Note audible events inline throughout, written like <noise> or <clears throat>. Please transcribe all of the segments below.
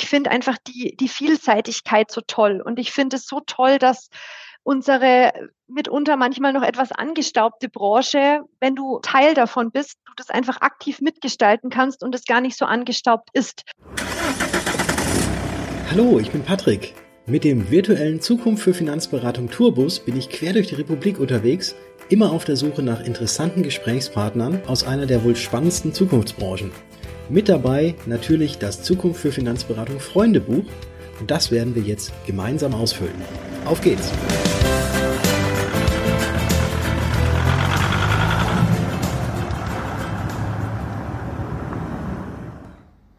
ich finde einfach die, die Vielseitigkeit so toll. Und ich finde es so toll, dass unsere mitunter manchmal noch etwas angestaubte Branche, wenn du Teil davon bist, du das einfach aktiv mitgestalten kannst und es gar nicht so angestaubt ist. Hallo, ich bin Patrick. Mit dem virtuellen Zukunft für Finanzberatung Tourbus bin ich quer durch die Republik unterwegs, immer auf der Suche nach interessanten Gesprächspartnern aus einer der wohl spannendsten Zukunftsbranchen. Mit dabei natürlich das Zukunft für Finanzberatung Freundebuch und das werden wir jetzt gemeinsam ausfüllen. Auf geht's!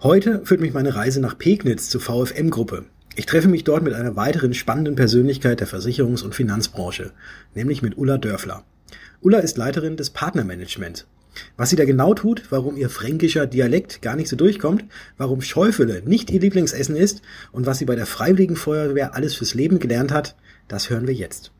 Heute führt mich meine Reise nach Pegnitz zur VFM-Gruppe. Ich treffe mich dort mit einer weiteren spannenden Persönlichkeit der Versicherungs- und Finanzbranche, nämlich mit Ulla Dörfler. Ulla ist Leiterin des Partnermanagement. Was sie da genau tut, warum ihr fränkischer Dialekt gar nicht so durchkommt, warum Schäufele nicht ihr Lieblingsessen ist und was sie bei der Freiwilligen Feuerwehr alles fürs Leben gelernt hat, das hören wir jetzt.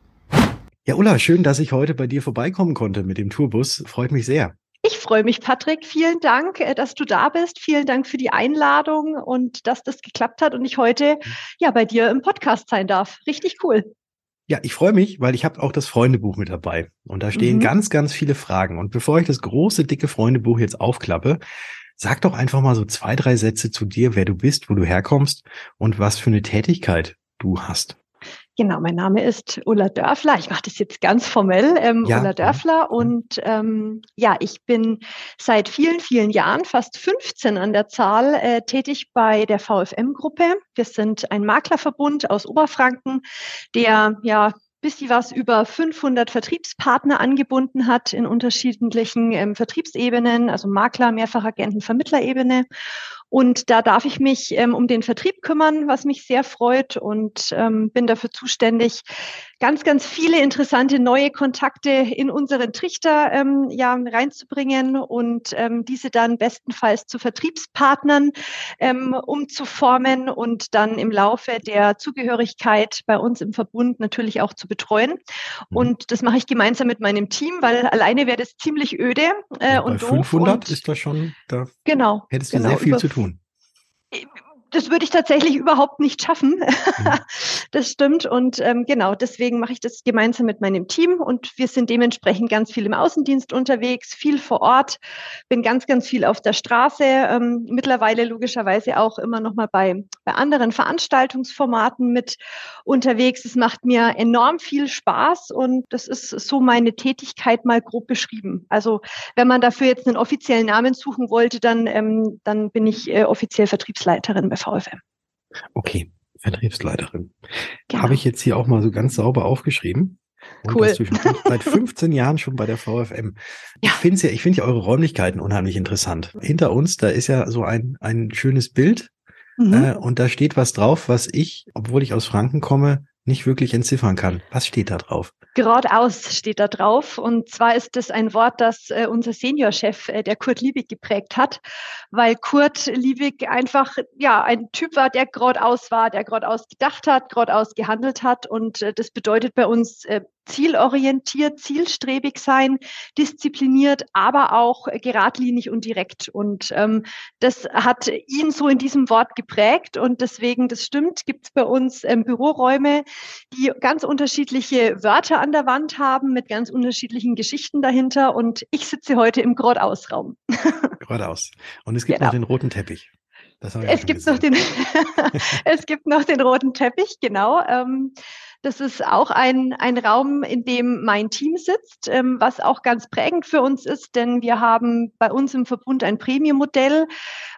Ja, Ulla, schön, dass ich heute bei dir vorbeikommen konnte mit dem Tourbus. Freut mich sehr. Ich freue mich, Patrick. Vielen Dank, äh, dass du da bist. Vielen Dank für die Einladung und dass das geklappt hat und ich heute ja bei dir im Podcast sein darf. Richtig cool. Ja, ich freue mich, weil ich habe auch das Freundebuch mit dabei und da stehen mhm. ganz, ganz viele Fragen. Und bevor ich das große, dicke Freundebuch jetzt aufklappe, sag doch einfach mal so zwei, drei Sätze zu dir, wer du bist, wo du herkommst und was für eine Tätigkeit du hast. Genau, mein Name ist Ulla Dörfler. Ich mache das jetzt ganz formell, ähm, ja. Ulla Dörfler. Und ähm, ja, ich bin seit vielen, vielen Jahren, fast 15 an der Zahl, äh, tätig bei der VFM-Gruppe. Wir sind ein Maklerverbund aus Oberfranken, der ja bis sie was über 500 Vertriebspartner angebunden hat in unterschiedlichen ähm, Vertriebsebenen, also Makler, Mehrfachagenten, Vermittlerebene. Und da darf ich mich ähm, um den Vertrieb kümmern, was mich sehr freut und ähm, bin dafür zuständig, ganz, ganz viele interessante neue Kontakte in unseren Trichter ähm, ja, reinzubringen und ähm, diese dann bestenfalls zu Vertriebspartnern ähm, umzuformen und dann im Laufe der Zugehörigkeit bei uns im Verbund natürlich auch zu betreuen. Mhm. Und das mache ich gemeinsam mit meinem Team, weil alleine wäre das ziemlich öde äh, und bei 500 und, ist das schon, da genau, hättest du genau, sehr viel zu tun it, das würde ich tatsächlich überhaupt nicht schaffen. Mhm. <laughs> das stimmt. Und ähm, genau, deswegen mache ich das gemeinsam mit meinem Team und wir sind dementsprechend ganz viel im Außendienst unterwegs, viel vor Ort, bin ganz, ganz viel auf der Straße, ähm, mittlerweile logischerweise auch immer noch mal bei, bei anderen Veranstaltungsformaten mit unterwegs. Es macht mir enorm viel Spaß und das ist so meine Tätigkeit mal grob beschrieben. Also wenn man dafür jetzt einen offiziellen Namen suchen wollte, dann, ähm, dann bin ich äh, offiziell Vertriebsleiterin bei VfM. Okay, Vertriebsleiterin. Genau. Habe ich jetzt hier auch mal so ganz sauber aufgeschrieben. Und cool. <laughs> seit 15 Jahren schon bei der VFM. Ja. Ich finde ja, ich finde ja eure Räumlichkeiten unheimlich interessant. Hinter uns, da ist ja so ein, ein schönes Bild. Mhm. Äh, und da steht was drauf, was ich, obwohl ich aus Franken komme, nicht wirklich entziffern kann. Was steht da drauf? Geradeaus steht da drauf. Und zwar ist das ein Wort, das äh, unser Seniorchef, äh, der Kurt Liebig, geprägt hat, weil Kurt Liebig einfach ja ein Typ war, der geradeaus war, der geradeaus gedacht hat, geradeaus gehandelt hat. Und äh, das bedeutet bei uns zielorientiert, zielstrebig sein, diszipliniert, aber auch geradlinig und direkt. Und ähm, das hat ihn so in diesem Wort geprägt. Und deswegen, das stimmt, gibt es bei uns ähm, Büroräume, die ganz unterschiedliche Wörter an der Wand haben, mit ganz unterschiedlichen Geschichten dahinter. Und ich sitze heute im Geradeausraum. Geradeaus. <laughs> Und es gibt genau. noch den roten Teppich. es gibt noch den, <laughs> es gibt noch den roten Teppich, genau. Ähm, das ist auch ein, ein Raum, in dem mein Team sitzt, ähm, was auch ganz prägend für uns ist, denn wir haben bei uns im Verbund ein Premium-Modell,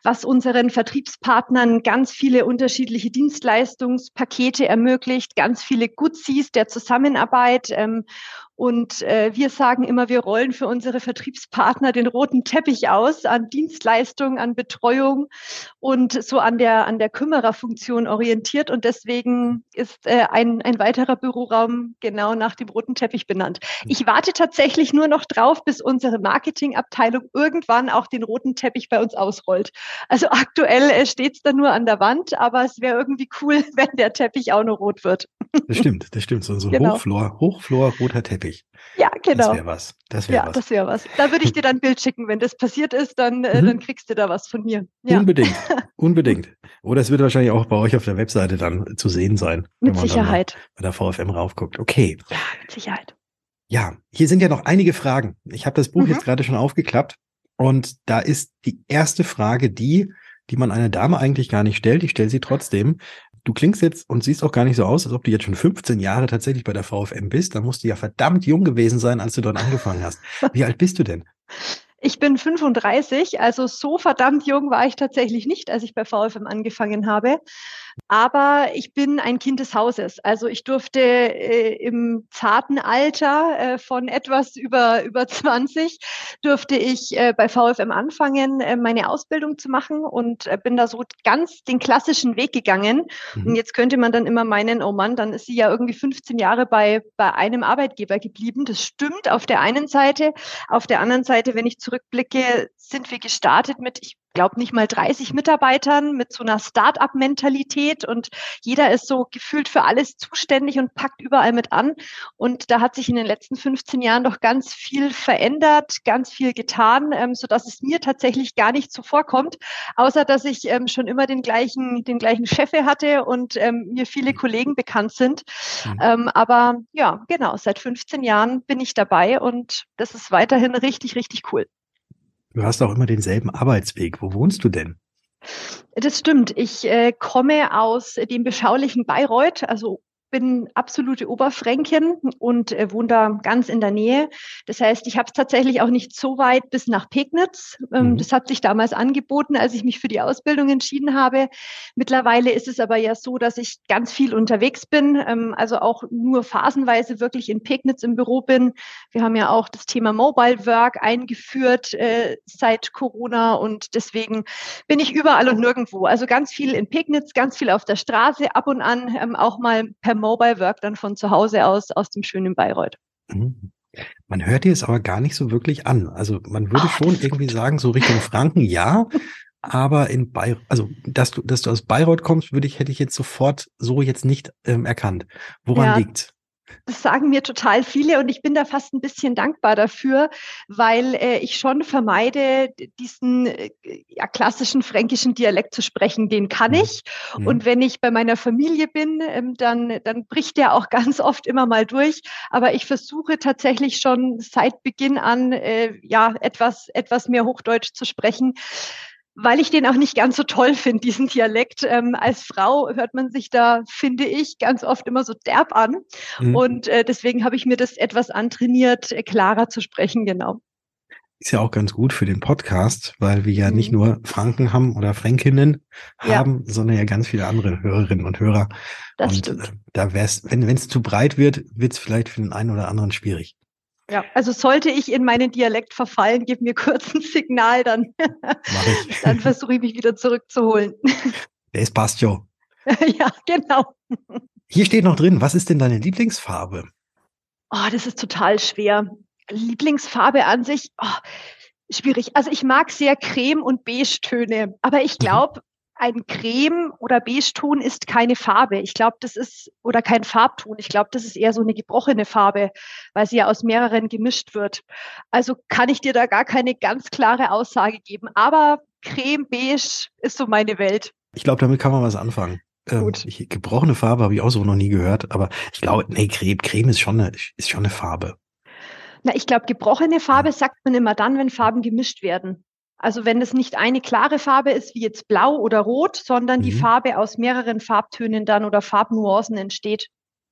was unseren Vertriebspartnern ganz viele unterschiedliche Dienstleistungspakete ermöglicht, ganz viele Goodies der Zusammenarbeit. Ähm, und äh, wir sagen immer, wir rollen für unsere Vertriebspartner den roten Teppich aus an Dienstleistung, an Betreuung und so an der, an der Kümmererfunktion orientiert. Und deswegen ist äh, ein, ein weiterer Büroraum genau nach dem roten Teppich benannt. Hm. Ich warte tatsächlich nur noch drauf, bis unsere Marketingabteilung irgendwann auch den roten Teppich bei uns ausrollt. Also aktuell äh, steht es da nur an der Wand, aber es wäre irgendwie cool, <laughs> wenn der Teppich auch noch rot wird. Das stimmt, das stimmt. So, so genau. Hochflor, Hochflor, roter Teppich. Ja, genau. Das wäre was. Das wäre ja, was. das wäre was. Da würde ich <laughs> dir dann ein Bild schicken. Wenn das passiert ist, dann, äh, mhm. dann kriegst du da was von mir. Ja. Unbedingt. <laughs> Unbedingt. Oder es wird wahrscheinlich auch bei euch auf der Webseite dann zu sehen sein. Mit Sicherheit. Bei der VFM raufguckt. Okay. Ja, mit Sicherheit. Ja, hier sind ja noch einige Fragen. Ich habe das Buch mhm. jetzt gerade schon aufgeklappt. Und da ist die erste Frage die, die man einer Dame eigentlich gar nicht stellt. Ich stelle sie trotzdem. Du klingst jetzt und siehst auch gar nicht so aus, als ob du jetzt schon 15 Jahre tatsächlich bei der VfM bist. Da musst du ja verdammt jung gewesen sein, als du dort angefangen hast. <laughs> Wie alt bist du denn? Ich bin 35, also so verdammt jung war ich tatsächlich nicht, als ich bei VfM angefangen habe. Aber ich bin ein Kind des Hauses. Also ich durfte äh, im zarten Alter äh, von etwas über, über 20 durfte ich äh, bei VFM anfangen, äh, meine Ausbildung zu machen und äh, bin da so ganz den klassischen Weg gegangen. Mhm. Und jetzt könnte man dann immer meinen, oh Mann, dann ist sie ja irgendwie 15 Jahre bei, bei einem Arbeitgeber geblieben. Das stimmt auf der einen Seite. Auf der anderen Seite, wenn ich zurückblicke, sind wir gestartet mit, ich glaube, nicht mal 30 Mitarbeitern mit so einer Start-up-Mentalität und jeder ist so gefühlt für alles zuständig und packt überall mit an. Und da hat sich in den letzten 15 Jahren doch ganz viel verändert, ganz viel getan, ähm, so dass es mir tatsächlich gar nicht so vorkommt, außer dass ich ähm, schon immer den gleichen, den gleichen Chefe hatte und ähm, mir viele Kollegen bekannt sind. Mhm. Ähm, aber ja, genau, seit 15 Jahren bin ich dabei und das ist weiterhin richtig, richtig cool. Du hast auch immer denselben Arbeitsweg. Wo wohnst du denn? Das stimmt. Ich äh, komme aus dem beschaulichen Bayreuth, also bin absolute Oberfränkin und äh, wohne da ganz in der Nähe. Das heißt, ich habe es tatsächlich auch nicht so weit bis nach Pegnitz. Ähm, mhm. Das hat sich damals angeboten, als ich mich für die Ausbildung entschieden habe. Mittlerweile ist es aber ja so, dass ich ganz viel unterwegs bin, ähm, also auch nur phasenweise wirklich in Pegnitz im Büro bin. Wir haben ja auch das Thema Mobile Work eingeführt äh, seit Corona und deswegen bin ich überall und nirgendwo. Also ganz viel in Pegnitz, ganz viel auf der Straße, ab und an ähm, auch mal per Mobile Work dann von zu Hause aus, aus dem schönen Bayreuth. Mhm. Man hört dir es aber gar nicht so wirklich an. Also man würde oh, schon irgendwie sagen, so Richtung Franken ja, aber in Bayreuth, also dass du, dass du aus Bayreuth kommst, würde ich, hätte ich jetzt sofort so jetzt nicht ähm, erkannt. Woran ja. liegt's? Das sagen mir total viele und ich bin da fast ein bisschen dankbar dafür, weil äh, ich schon vermeide, diesen äh, ja, klassischen fränkischen Dialekt zu sprechen. Den kann mhm. ich. Mhm. Und wenn ich bei meiner Familie bin, ähm, dann, dann bricht der auch <laughs> ganz oft immer mal durch. Aber ich versuche tatsächlich schon seit Beginn an, äh, ja, etwas, etwas mehr Hochdeutsch zu sprechen weil ich den auch nicht ganz so toll finde, diesen Dialekt. Ähm, als Frau hört man sich da, finde ich, ganz oft immer so derb an. Mhm. Und äh, deswegen habe ich mir das etwas antrainiert, äh, klarer zu sprechen, genau. Ist ja auch ganz gut für den Podcast, weil wir ja mhm. nicht nur Franken haben oder Fränkinnen ja. haben, sondern ja ganz viele andere Hörerinnen und Hörer. Das und stimmt. Äh, da wär's, wenn es zu breit wird, wird es vielleicht für den einen oder anderen schwierig. Ja, also sollte ich in meinen Dialekt verfallen, gib mir kurz ein Signal, dann, <laughs> dann versuche ich mich wieder zurückzuholen. Das passt ja. <laughs> ja, genau. Hier steht noch drin, was ist denn deine Lieblingsfarbe? Oh, das ist total schwer. Lieblingsfarbe an sich, oh, schwierig. Also ich mag sehr Creme- und Beige-Töne, aber ich glaube, mhm ein Creme- oder Beige-Ton ist keine Farbe. Ich glaube, das ist, oder kein Farbton. Ich glaube, das ist eher so eine gebrochene Farbe, weil sie ja aus mehreren gemischt wird. Also kann ich dir da gar keine ganz klare Aussage geben. Aber Creme, Beige ist so meine Welt. Ich glaube, damit kann man was anfangen. Ähm, Gut. Ich, gebrochene Farbe habe ich auch so noch nie gehört, aber ich glaube, nee, Creme, Creme ist schon eine, ist schon eine Farbe. Na, ich glaube, gebrochene Farbe sagt man immer dann, wenn Farben gemischt werden. Also wenn es nicht eine klare Farbe ist, wie jetzt blau oder rot, sondern mhm. die Farbe aus mehreren Farbtönen dann oder Farbnuancen entsteht.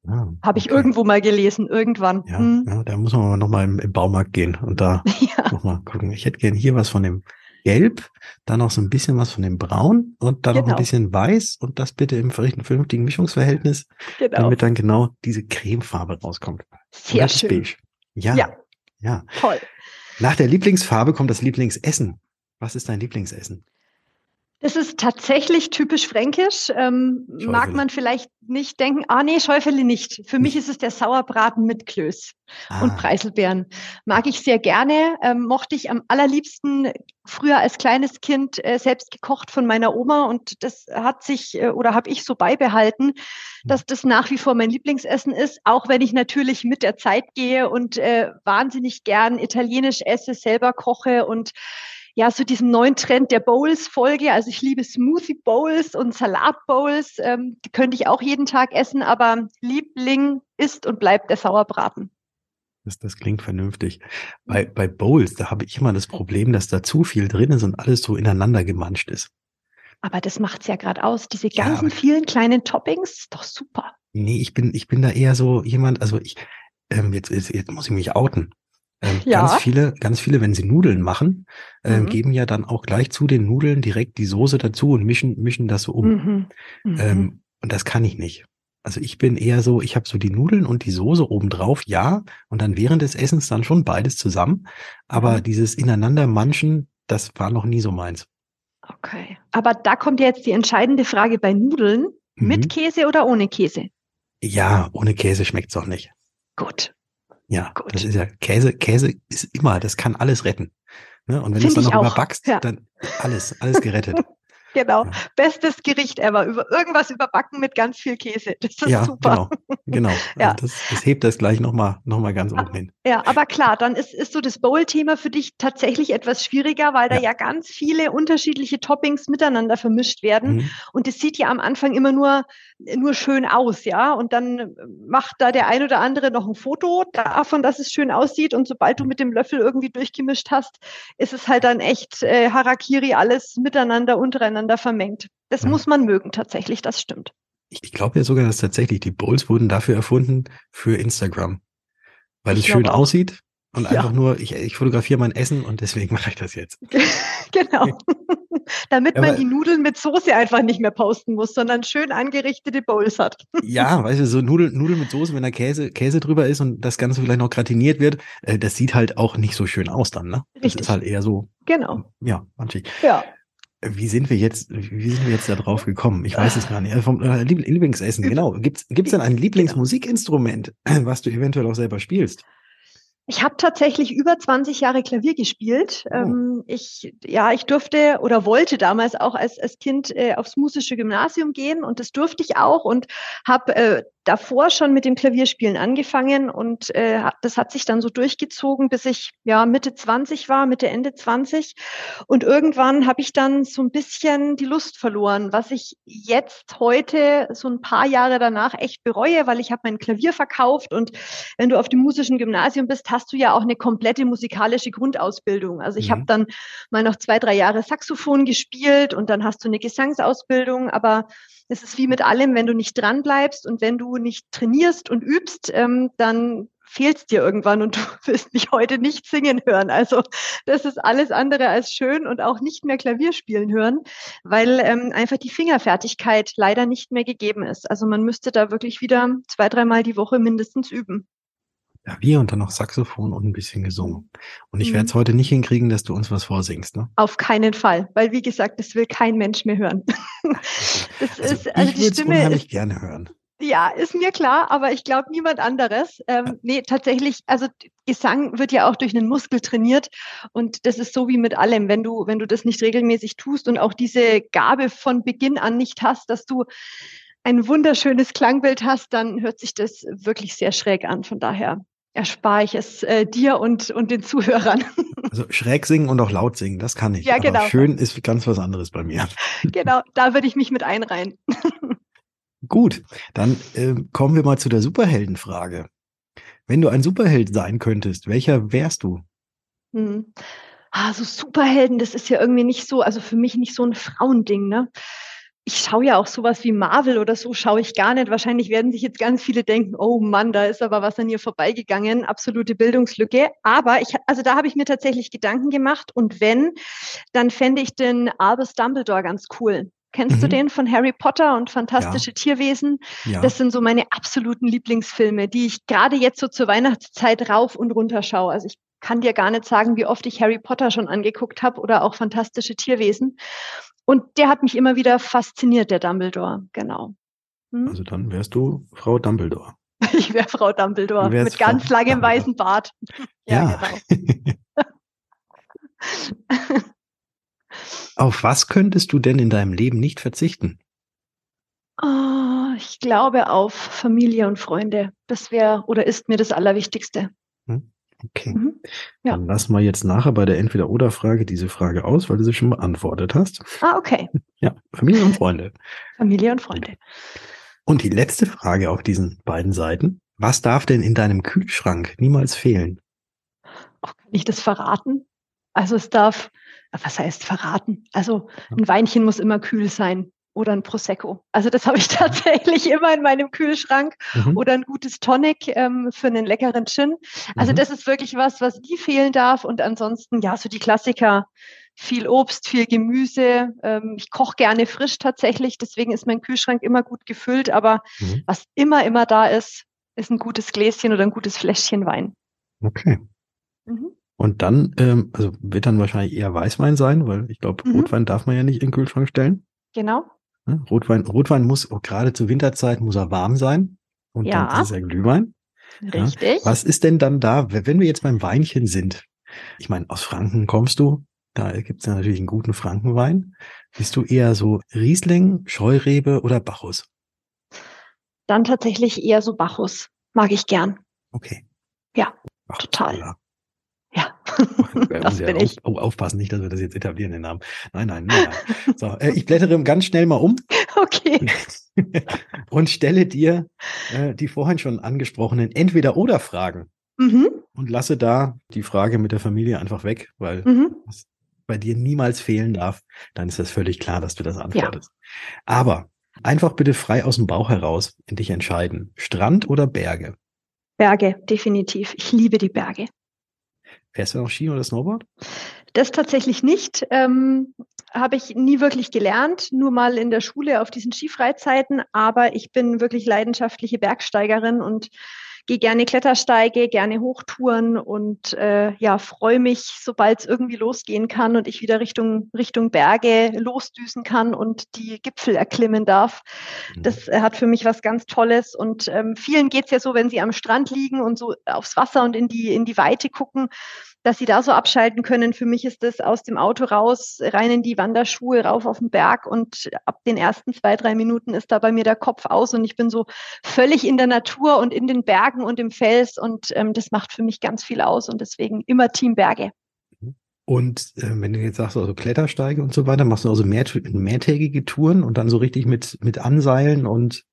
Ah, Habe ich irgendwo mal gelesen, irgendwann. Ja, hm. ja da muss man nochmal im, im Baumarkt gehen und da <laughs> ja. nochmal gucken. Ich hätte gern hier was von dem Gelb, dann noch so ein bisschen was von dem Braun und dann genau. noch ein genau. bisschen Weiß und das bitte im vernünftigen Mischungsverhältnis, genau. damit dann genau diese Cremefarbe rauskommt. Sehr schön. Beige. Ja, ja. Ja. Toll. Nach der Lieblingsfarbe kommt das Lieblingsessen. Was ist dein Lieblingsessen? Das ist tatsächlich typisch fränkisch. Ähm, mag man vielleicht nicht denken, ah nee, Schäufele nicht. Für mich ist es der Sauerbraten mit Klöß ah. und Preiselbeeren. Mag ich sehr gerne. Ähm, mochte ich am allerliebsten früher als kleines Kind äh, selbst gekocht von meiner Oma und das hat sich äh, oder habe ich so beibehalten, hm. dass das nach wie vor mein Lieblingsessen ist, auch wenn ich natürlich mit der Zeit gehe und äh, wahnsinnig gern italienisch esse, selber koche und ja, so diesem neuen Trend der Bowls folge. Also ich liebe Smoothie Bowls und Salat Bowls. Ähm, die könnte ich auch jeden Tag essen, aber Liebling ist und bleibt der Sauerbraten. Das, das klingt vernünftig. Bei, bei Bowls, da habe ich immer das Problem, dass da zu viel drin ist und alles so ineinander gemanscht ist. Aber das macht's ja gerade aus. Diese ganzen ja, vielen kleinen Toppings, ist doch super. Nee, ich bin, ich bin da eher so jemand, also ich, ähm, jetzt, jetzt, jetzt muss ich mich outen. Ähm, ja. Ganz viele, ganz viele, wenn sie Nudeln machen, ähm, mhm. geben ja dann auch gleich zu den Nudeln direkt die Soße dazu und mischen, mischen das so um. Mhm. Mhm. Ähm, und das kann ich nicht. Also ich bin eher so, ich habe so die Nudeln und die Soße obendrauf, ja, und dann während des Essens dann schon beides zusammen. Aber mhm. dieses ineinander manchen, das war noch nie so meins. Okay. Aber da kommt jetzt die entscheidende Frage bei Nudeln. Mit mhm. Käse oder ohne Käse? Ja, ohne Käse schmeckt's auch nicht. Gut. Ja, Gut. das ist ja Käse. Käse ist immer, das kann alles retten. Ne? Und wenn du es dann noch überbackst, ja. dann alles, alles gerettet. <laughs> Genau. Ja. Bestes Gericht ever. Über irgendwas überbacken mit ganz viel Käse. <laughs> Das ist ja, super. Genau. genau. <laughs> ja. Also das, das hebt das gleich nochmal noch mal ganz oben hin. Ja, aber klar, dann ist, ist so das Bowl-Thema für dich tatsächlich etwas schwieriger, weil da ja ganz viele unterschiedliche Toppings miteinander vermischt werden. Mhm. Und es sieht ja am Anfang immer nur, nur schön aus, ja. Und dann macht da der ein oder andere noch ein Foto davon, dass es schön aussieht. Und sobald du mit dem Löffel irgendwie durchgemischt hast, ist es halt dann echt äh, Harakiri, alles miteinander, untereinander vermengt. Das ja. muss man mögen tatsächlich, das stimmt. Ich glaube ja sogar, dass tatsächlich die Bowls wurden dafür erfunden für Instagram. Weil ich es schön auch. aussieht und ja. einfach nur, ich, ich fotografiere mein Essen und deswegen <laughs> mache ich das jetzt. <laughs> genau. <laughs> Damit man die Nudeln mit Soße einfach nicht mehr posten muss, sondern schön angerichtete Bowls hat. ja, weißt du, so Nudeln, Nudeln mit Soße, wenn da Käse, Käse drüber ist und das Ganze vielleicht noch gratiniert wird, äh, das sieht halt auch nicht so schön aus dann, ne? Das Richtig. ist halt eher so. Genau. Ja, manchig. Ja. Wie sind wir jetzt, wie sind wir jetzt da drauf gekommen? Ich weiß es gar nicht. Also vom äh, Lieblingsessen, genau. Gibt's, gibt's denn ein Lieblingsmusikinstrument, <clears throat> was du eventuell auch selber spielst? Ich habe tatsächlich über 20 Jahre Klavier gespielt. Oh. Ähm, ich, ja, ich durfte oder wollte damals auch als, als Kind äh, aufs musische Gymnasium gehen und das durfte ich auch und habe äh, davor schon mit dem Klavierspielen angefangen und äh, das hat sich dann so durchgezogen, bis ich ja Mitte 20 war, Mitte Ende 20 und irgendwann habe ich dann so ein bisschen die Lust verloren, was ich jetzt heute so ein paar Jahre danach echt bereue, weil ich habe mein Klavier verkauft und wenn du auf dem musischen Gymnasium bist, hast du ja auch eine komplette musikalische Grundausbildung. Also ich mhm. habe dann mal noch zwei, drei Jahre Saxophon gespielt und dann hast du eine Gesangsausbildung, aber es ist wie mit allem, wenn du nicht dran bleibst und wenn du nicht trainierst und übst, ähm, dann fehlt es dir irgendwann und <laughs> du wirst mich heute nicht singen hören. Also das ist alles andere als schön und auch nicht mehr Klavier spielen hören, weil ähm, einfach die Fingerfertigkeit leider nicht mehr gegeben ist. Also man müsste da wirklich wieder zwei, dreimal die Woche mindestens üben. Klavier und dann noch Saxophon und ein bisschen gesungen. Und ich mhm. werde es heute nicht hinkriegen, dass du uns was vorsingst, ne? Auf keinen Fall, weil wie gesagt, das will kein Mensch mehr hören. <laughs> das also ist, also ich die Stimme unheimlich ist, gerne hören. Ja, ist mir klar, aber ich glaube niemand anderes. Ähm, ja. Nee, tatsächlich, also Gesang wird ja auch durch einen Muskel trainiert und das ist so wie mit allem, wenn du, wenn du das nicht regelmäßig tust und auch diese Gabe von Beginn an nicht hast, dass du ein wunderschönes Klangbild hast, dann hört sich das wirklich sehr schräg an. Von daher erspare ich es äh, dir und, und den Zuhörern. <laughs> Also schräg singen und auch laut singen, das kann ich. Ja, genau. Aber schön ist ganz was anderes bei mir. <laughs> Genau, da würde ich mich mit einreihen. <laughs> Gut, dann äh, kommen wir mal zu der Superheldenfrage. Wenn du ein Superheld sein könntest, welcher wärst du? Hm. Ah, so Superhelden, das ist ja irgendwie nicht so, also für mich nicht so ein Frauending, ne? Ich schaue ja auch sowas wie Marvel oder so, schaue ich gar nicht. Wahrscheinlich werden sich jetzt ganz viele denken, oh Mann, da ist aber was an ihr vorbeigegangen, absolute Bildungslücke. Aber ich, also da habe ich mir tatsächlich Gedanken gemacht und wenn, dann fände ich den Albus Dumbledore ganz cool. Kennst mhm. du den von Harry Potter und Fantastische ja. Tierwesen? Ja. Das sind so meine absoluten Lieblingsfilme, die ich gerade jetzt so zur Weihnachtszeit rauf und runter schaue. Also ich kann dir gar nicht sagen, wie oft ich Harry Potter schon angeguckt habe oder auch fantastische Tierwesen. Und der hat mich immer wieder fasziniert, der Dumbledore, genau. Hm? Also dann wärst du Frau Dumbledore. <laughs> Ich wäre Frau Dumbledore mit Frau ganz langem Dumbledore. weißen Bart. <laughs> Ja, ja. genau. <laughs> Auf was könntest du denn in deinem Leben nicht verzichten? Oh, ich glaube auf Familie und Freunde. Das wäre oder ist mir das Allerwichtigste. Hm, okay. Mhm. Ja. Dann lassen wir jetzt nachher bei der Entweder-Oder-Frage diese Frage aus, weil du sie schon beantwortet hast. Ah, okay. Ja, Familie und Freunde. Familie und Freunde. Und die letzte Frage auf diesen beiden Seiten. Was darf denn in deinem Kühlschrank niemals fehlen? Oh, kann ich das verraten? Also es darf, was heißt verraten? Also ein Weinchen muss immer kühl sein oder ein Prosecco. Also das habe ich <laughs> tatsächlich immer in meinem Kühlschrank mhm. oder ein gutes Tonic ähm, für einen leckeren Gin. Also mhm. das ist wirklich was, was nie fehlen darf. Und ansonsten, ja, so die Klassiker, viel Obst, viel Gemüse. Ähm, ich koche gerne frisch tatsächlich, deswegen ist mein Kühlschrank immer gut gefüllt. Aber mhm. was immer, immer da ist, ist ein gutes Gläschen oder ein gutes Fläschchen Wein. Okay. Mhm. Und dann, ähm, also wird dann wahrscheinlich eher Weißwein sein, weil ich glaube, mhm. Rotwein darf man ja nicht in den Kühlschrank stellen. Genau. Rotwein, Rotwein muss, oh, gerade zur Winterzeit muss er warm sein. Und ja. dann ist es ja Glühwein. Richtig. Ja. Was ist denn dann da, wenn wir jetzt beim Weinchen sind? Ich meine, aus Franken kommst du. Da gibt's ja natürlich einen guten Frankenwein. Bist du eher so Riesling, Scheurebe oder Bacchus? Dann tatsächlich eher so Bacchus. Mag ich gern. Okay. Ja, Ach, total. <laughs> Ja, das bin ja ich. Oh, aufpassen, nicht, dass wir das jetzt etablieren, den Namen. Nein, nein, nein. nein. So, äh, ich blättere ganz schnell mal um. <laughs> Okay. <laughs> und stelle dir äh, die vorhin schon angesprochenen Entweder-Oder-Fragen. Mhm. Und lasse da die Frage mit der Familie einfach weg, weil mhm. das bei dir niemals fehlen darf. Dann ist das völlig klar, dass du das antwortest. Ja. Aber einfach bitte frei aus dem Bauch heraus in dich entscheiden. Strand oder Berge? Berge, definitiv. Ich liebe die Berge. Fährst du noch Ski oder Snowboard? Das tatsächlich nicht. Ähm, Habe ich nie wirklich gelernt, nur mal in der Schule auf diesen Skifreizeiten. Aber ich bin wirklich leidenschaftliche Bergsteigerin und gehe gerne Klettersteige, gerne Hochtouren und äh, ja, freue mich, sobald es irgendwie losgehen kann und ich wieder Richtung, Richtung Berge losdüsen kann und die Gipfel erklimmen darf. Mhm. Das äh, hat für mich was ganz Tolles. Und ähm, vielen geht's ja so, wenn sie am Strand liegen und so aufs Wasser und in die, in die Weite gucken, dass sie da so abschalten können. Für mich ist das aus dem Auto raus, rein in die Wanderschuhe, rauf auf den Berg und ab den ersten zwei, drei Minuten ist da bei mir der Kopf aus und ich bin so völlig in der Natur und in den Bergen und im Fels und ähm, das macht für mich ganz viel aus und deswegen immer Team Berge. Und äh, wenn du jetzt sagst, also Klettersteige und so weiter, machst du also mehr, mehrtägige Touren und dann so richtig mit, mit Anseilen und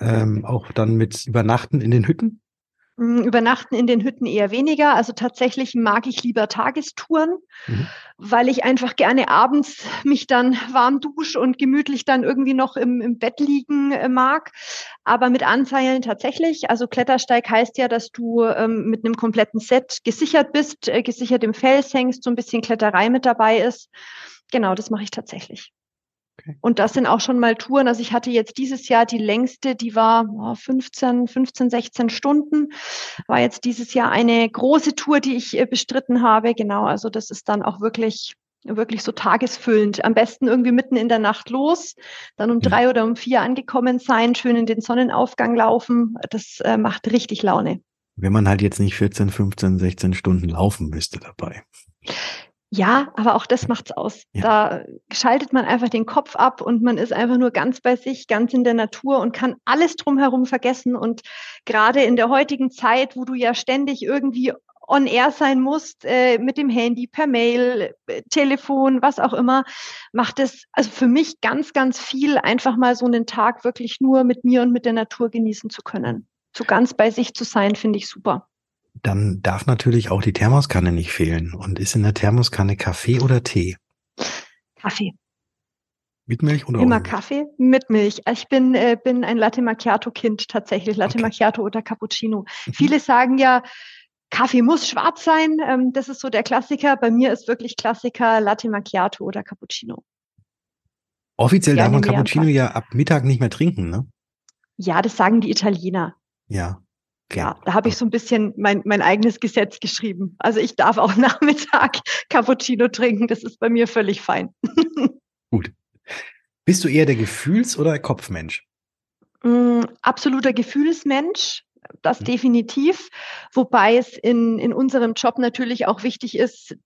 ähm, auch dann mit Übernachten in den Hütten? Hm, übernachten in den Hütten eher weniger. Also tatsächlich mag ich lieber Tagestouren, mhm. weil ich einfach gerne abends mich dann warm dusche und gemütlich dann irgendwie noch im, im Bett liegen äh, mag. Aber mit Anseilen tatsächlich. Also Klettersteig heißt ja, dass du ähm, mit einem kompletten Set gesichert bist, äh, gesichert im Fels hängst, so ein bisschen Kletterei mit dabei ist. Genau, das mache ich tatsächlich. Okay. Und das sind auch schon mal Touren. Also ich hatte jetzt dieses Jahr die längste, die war 15, 15, 16 Stunden. War jetzt dieses Jahr eine große Tour, die ich äh, bestritten habe. Genau, also das ist dann auch wirklich wirklich so tagesfüllend. Am besten irgendwie mitten in der Nacht los, dann um mhm. drei oder um vier angekommen sein, schön in den Sonnenaufgang laufen. Das äh, macht richtig Laune. Wenn man halt jetzt nicht 14, 15, 16 Stunden laufen müsste dabei. Ja, aber auch das macht's aus. Ja. Da schaltet man einfach den Kopf ab und man ist einfach nur ganz bei sich, ganz in der Natur und kann alles drumherum vergessen. Und gerade in der heutigen Zeit, wo du ja ständig irgendwie on air sein musst, äh, mit dem Handy, per Mail, äh, Telefon, was auch immer, macht es also für mich ganz, ganz viel, einfach mal so einen Tag wirklich nur mit mir und mit der Natur genießen zu können. So ganz bei sich zu sein, finde ich super dann darf natürlich auch die Thermoskanne nicht fehlen. Und ist in der Thermoskanne Kaffee oder Tee? Kaffee. Mit Milch oder Immer ohne Kaffee mit Milch. Ich bin, äh, bin ein Latte Macchiato-Kind tatsächlich. Latte okay. Macchiato oder Cappuccino. Mhm. Viele sagen ja, Kaffee muss schwarz sein. Ähm, das ist so der Klassiker. Bei mir ist wirklich Klassiker Latte Macchiato oder Cappuccino. Offiziell darf man Cappuccino ja ab Mittag nicht mehr trinken, ne? Ja, das sagen die Italiener. Ja. Ja, da habe ich so ein bisschen mein, mein eigenes Gesetz geschrieben. Also ich darf auch <laughs> Nachmittag Cappuccino trinken, das ist bei mir völlig fein. <laughs> Gut. Bist du eher der Gefühls- oder Kopfmensch? Mm, absoluter Gefühlsmensch, das mhm. definitiv. Wobei es in, in unserem Job natürlich auch wichtig ist,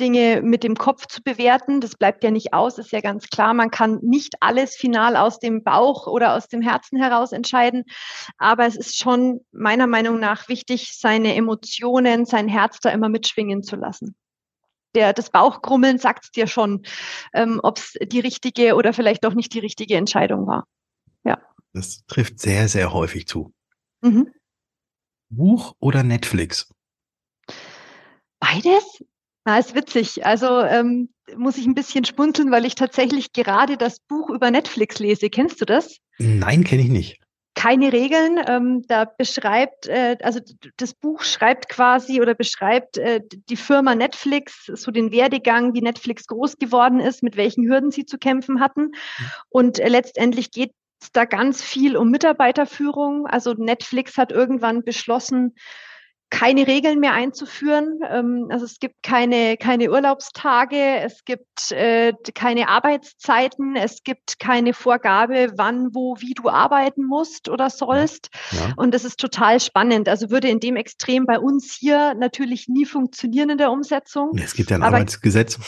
Dinge mit dem Kopf zu bewerten. Das bleibt ja nicht aus, ist ja ganz klar. Man kann nicht alles final aus dem Bauch oder aus dem Herzen heraus entscheiden. Aber es ist schon meiner Meinung nach wichtig, seine Emotionen, sein Herz da immer mitschwingen zu lassen. Der, das Bauchgrummeln sagt dir schon, ähm, ob es die richtige oder vielleicht doch nicht die richtige Entscheidung war. Ja. Das trifft sehr, sehr häufig zu. Mhm. Buch oder Netflix? Beides? Na, ist witzig. Also ähm, muss ich ein bisschen spunzeln, weil ich tatsächlich gerade das Buch über Netflix lese. Kennst du das? Nein, kenne ich nicht. Keine Regeln. Ähm, da beschreibt, äh, also das Buch schreibt quasi oder beschreibt äh, die Firma Netflix, so den Werdegang, wie Netflix groß geworden ist, mit welchen Hürden sie zu kämpfen hatten. Mhm. Und äh, letztendlich geht es da ganz viel um Mitarbeiterführung. Also Netflix hat irgendwann beschlossen, keine Regeln mehr einzuführen. Ähm, also es gibt keine, keine Urlaubstage, es gibt äh, keine Arbeitszeiten, es gibt keine Vorgabe, wann, wo, wie du arbeiten musst oder sollst. Ja. Und das ist total spannend. Also würde in dem Extrem bei uns hier natürlich nie funktionieren in der Umsetzung. Es gibt ja ein Arbeitsgesetz.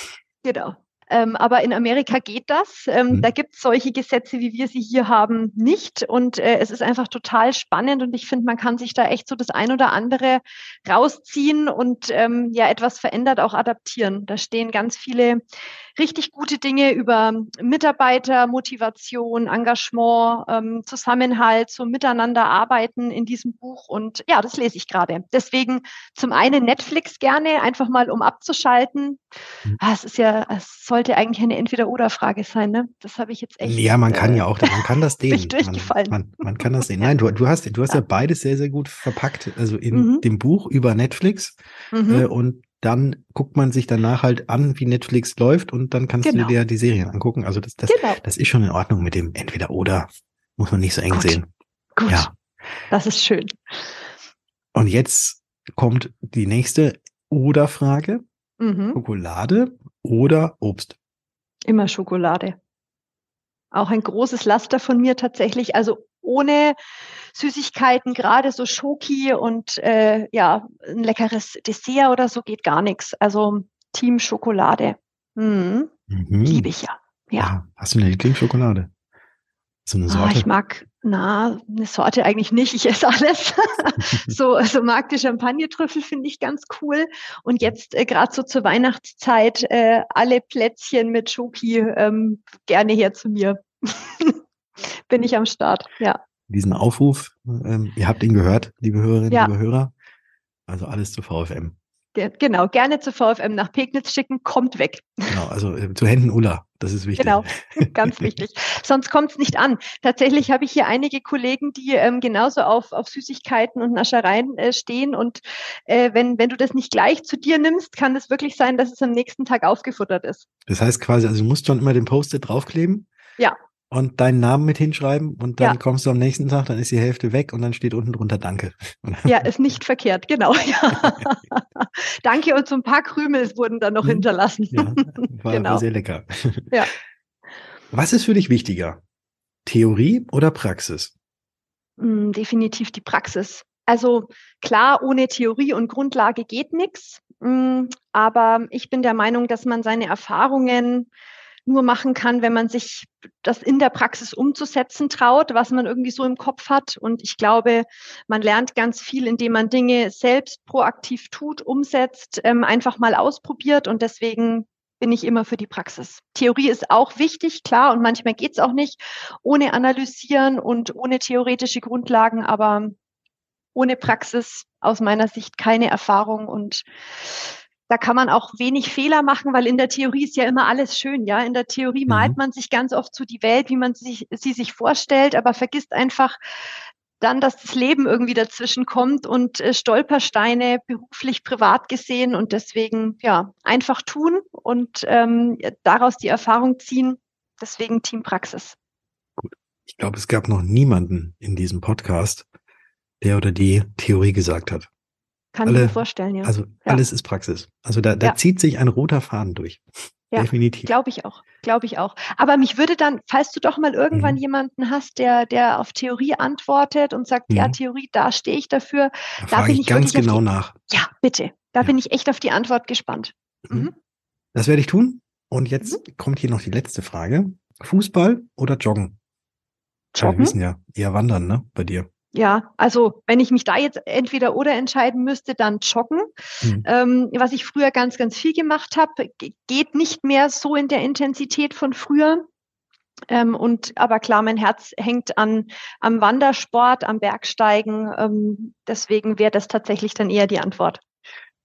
Genau. Ähm, aber in Amerika geht das. Ähm, mhm. Da gibt es solche Gesetze, wie wir sie hier haben, nicht. Und äh, es ist einfach total spannend und ich finde, man kann sich da echt so das ein oder andere rausziehen und ähm, ja etwas verändert auch adaptieren. Da stehen ganz viele richtig gute Dinge über Mitarbeiter, Motivation, Engagement, ähm, Zusammenhalt, so miteinander arbeiten in diesem Buch. Und ja, das lese ich gerade. Deswegen zum einen Netflix gerne, einfach mal um abzuschalten. Mhm. Ah, es ist ja, es sollte eigentlich eine Entweder-Oder-Frage sein, ne? Das habe ich jetzt echt. Ja, man kann äh, ja auch, man kann das <laughs> dehnen. Man, man, man, kann das sehen. Nein, du, du hast, du hast ja. ja beides sehr, sehr gut verpackt. Also in mhm. dem Buch über Netflix mhm. äh, und dann guckt man sich danach halt an, wie Netflix läuft und dann kannst genau. du dir die Serien angucken. Also das, das, genau. das ist schon in Ordnung mit dem entweder oder. Muss man nicht so eng Gut. sehen. Gut. Ja. Das ist schön. Und jetzt kommt die nächste Oder-Frage. Mhm. Schokolade oder Obst? Immer Schokolade. Auch ein großes Laster von mir tatsächlich. Also ohne Süßigkeiten, gerade so Schoki und äh, ja, ein leckeres Dessert oder so geht gar nichts. Also Team Schokolade. Mhm. Mhm. Liebe ich ja. ja. ja. Hast du eine Lieblingsschokolade? So eine ah, Sorte? Oh, ich mag, na, eine Sorte eigentlich nicht. Ich esse alles. <laughs> so, also mag die Champagnertrüffel finde ich ganz cool. Und jetzt äh, gerade so zur Weihnachtszeit äh, alle Plätzchen mit Schoki ähm, gerne her zu mir. <laughs> Bin ich am Start, ja. Diesen Aufruf, ähm, ihr habt ihn gehört, liebe Hörerinnen, ja. liebe Hörer. Also alles zu VFM. Genau, gerne zu VFM nach Pegnitz schicken, kommt weg. Genau, also äh, zu Händen Ulla, das ist wichtig. Genau, <laughs> ganz wichtig. Sonst kommt es nicht an. Tatsächlich habe ich hier einige Kollegen, die ähm, genauso auf, auf Süßigkeiten und Naschereien äh, stehen. Und äh, wenn, wenn du das nicht gleich zu dir nimmst, kann es wirklich sein, dass es am nächsten Tag aufgefuttert ist. Das heißt quasi, also du musst schon immer den Post-it draufkleben. Ja und deinen Namen mit hinschreiben und dann ja. kommst du am nächsten Tag, dann ist die Hälfte weg und dann steht unten drunter Danke. Ja, ist nicht verkehrt, genau. Ja. <laughs> Danke und so ein paar Krümel wurden dann noch mhm. hinterlassen. Ja, <laughs> war, genau. war sehr lecker. Ja. Was ist für dich wichtiger? Theorie oder Praxis? Mm, definitiv die Praxis. Also klar, ohne Theorie und Grundlage geht nichts. Mm, aber ich bin der Meinung, dass man seine Erfahrungen nur machen kann, wenn man sich das in der Praxis umzusetzen traut, was man irgendwie so im Kopf hat. Und ich glaube, man lernt ganz viel, indem man Dinge selbst proaktiv tut, umsetzt, ähm, einfach mal ausprobiert. Und deswegen bin ich immer für die Praxis. Theorie ist auch wichtig, klar, und manchmal geht es auch nicht ohne Analysieren und ohne theoretische Grundlagen, aber ohne Praxis aus meiner Sicht keine Erfahrung und da kann man auch wenig Fehler machen, weil in der Theorie ist ja immer alles schön, ja. In der Theorie mhm. malt man sich ganz oft so die Welt, wie man sich, sie sich vorstellt, aber vergisst einfach dann, dass das Leben irgendwie dazwischen kommt und äh, Stolpersteine beruflich, privat gesehen und deswegen, ja, einfach tun und ähm, daraus die Erfahrung ziehen. Deswegen Teampraxis. Gut. Ich glaube, es gab noch niemanden in diesem Podcast, der oder die Theorie gesagt hat. Kann Alle, ich mir vorstellen, ja. Also ja. alles ist Praxis. Also da, da ja. zieht sich ein roter Faden durch. Ja, Definitiv. Glaube ich auch. Glaube ich auch. Aber mich würde dann, falls du doch mal irgendwann mhm. jemanden hast, der, der auf Theorie antwortet und sagt, mhm. ja, Theorie, da stehe ich dafür. Da, da bin ich, ganz genau die, nach. Ja, bitte. Da ja. bin ich echt auf die Antwort gespannt. Mhm. mhm. Das werde ich tun. Und jetzt mhm. kommt hier noch die letzte Frage. Fußball oder Joggen? Joggen? Wir wissen ja, eher wandern, ne, bei dir. Ja, also wenn ich mich da jetzt entweder oder entscheiden müsste, dann joggen. Mhm. Ähm, was ich früher ganz, ganz viel gemacht habe, geht nicht mehr so in der Intensität von früher. Ähm, und aber klar, mein Herz hängt an am Wandersport, am Bergsteigen. Ähm, deswegen wäre das tatsächlich dann eher die Antwort.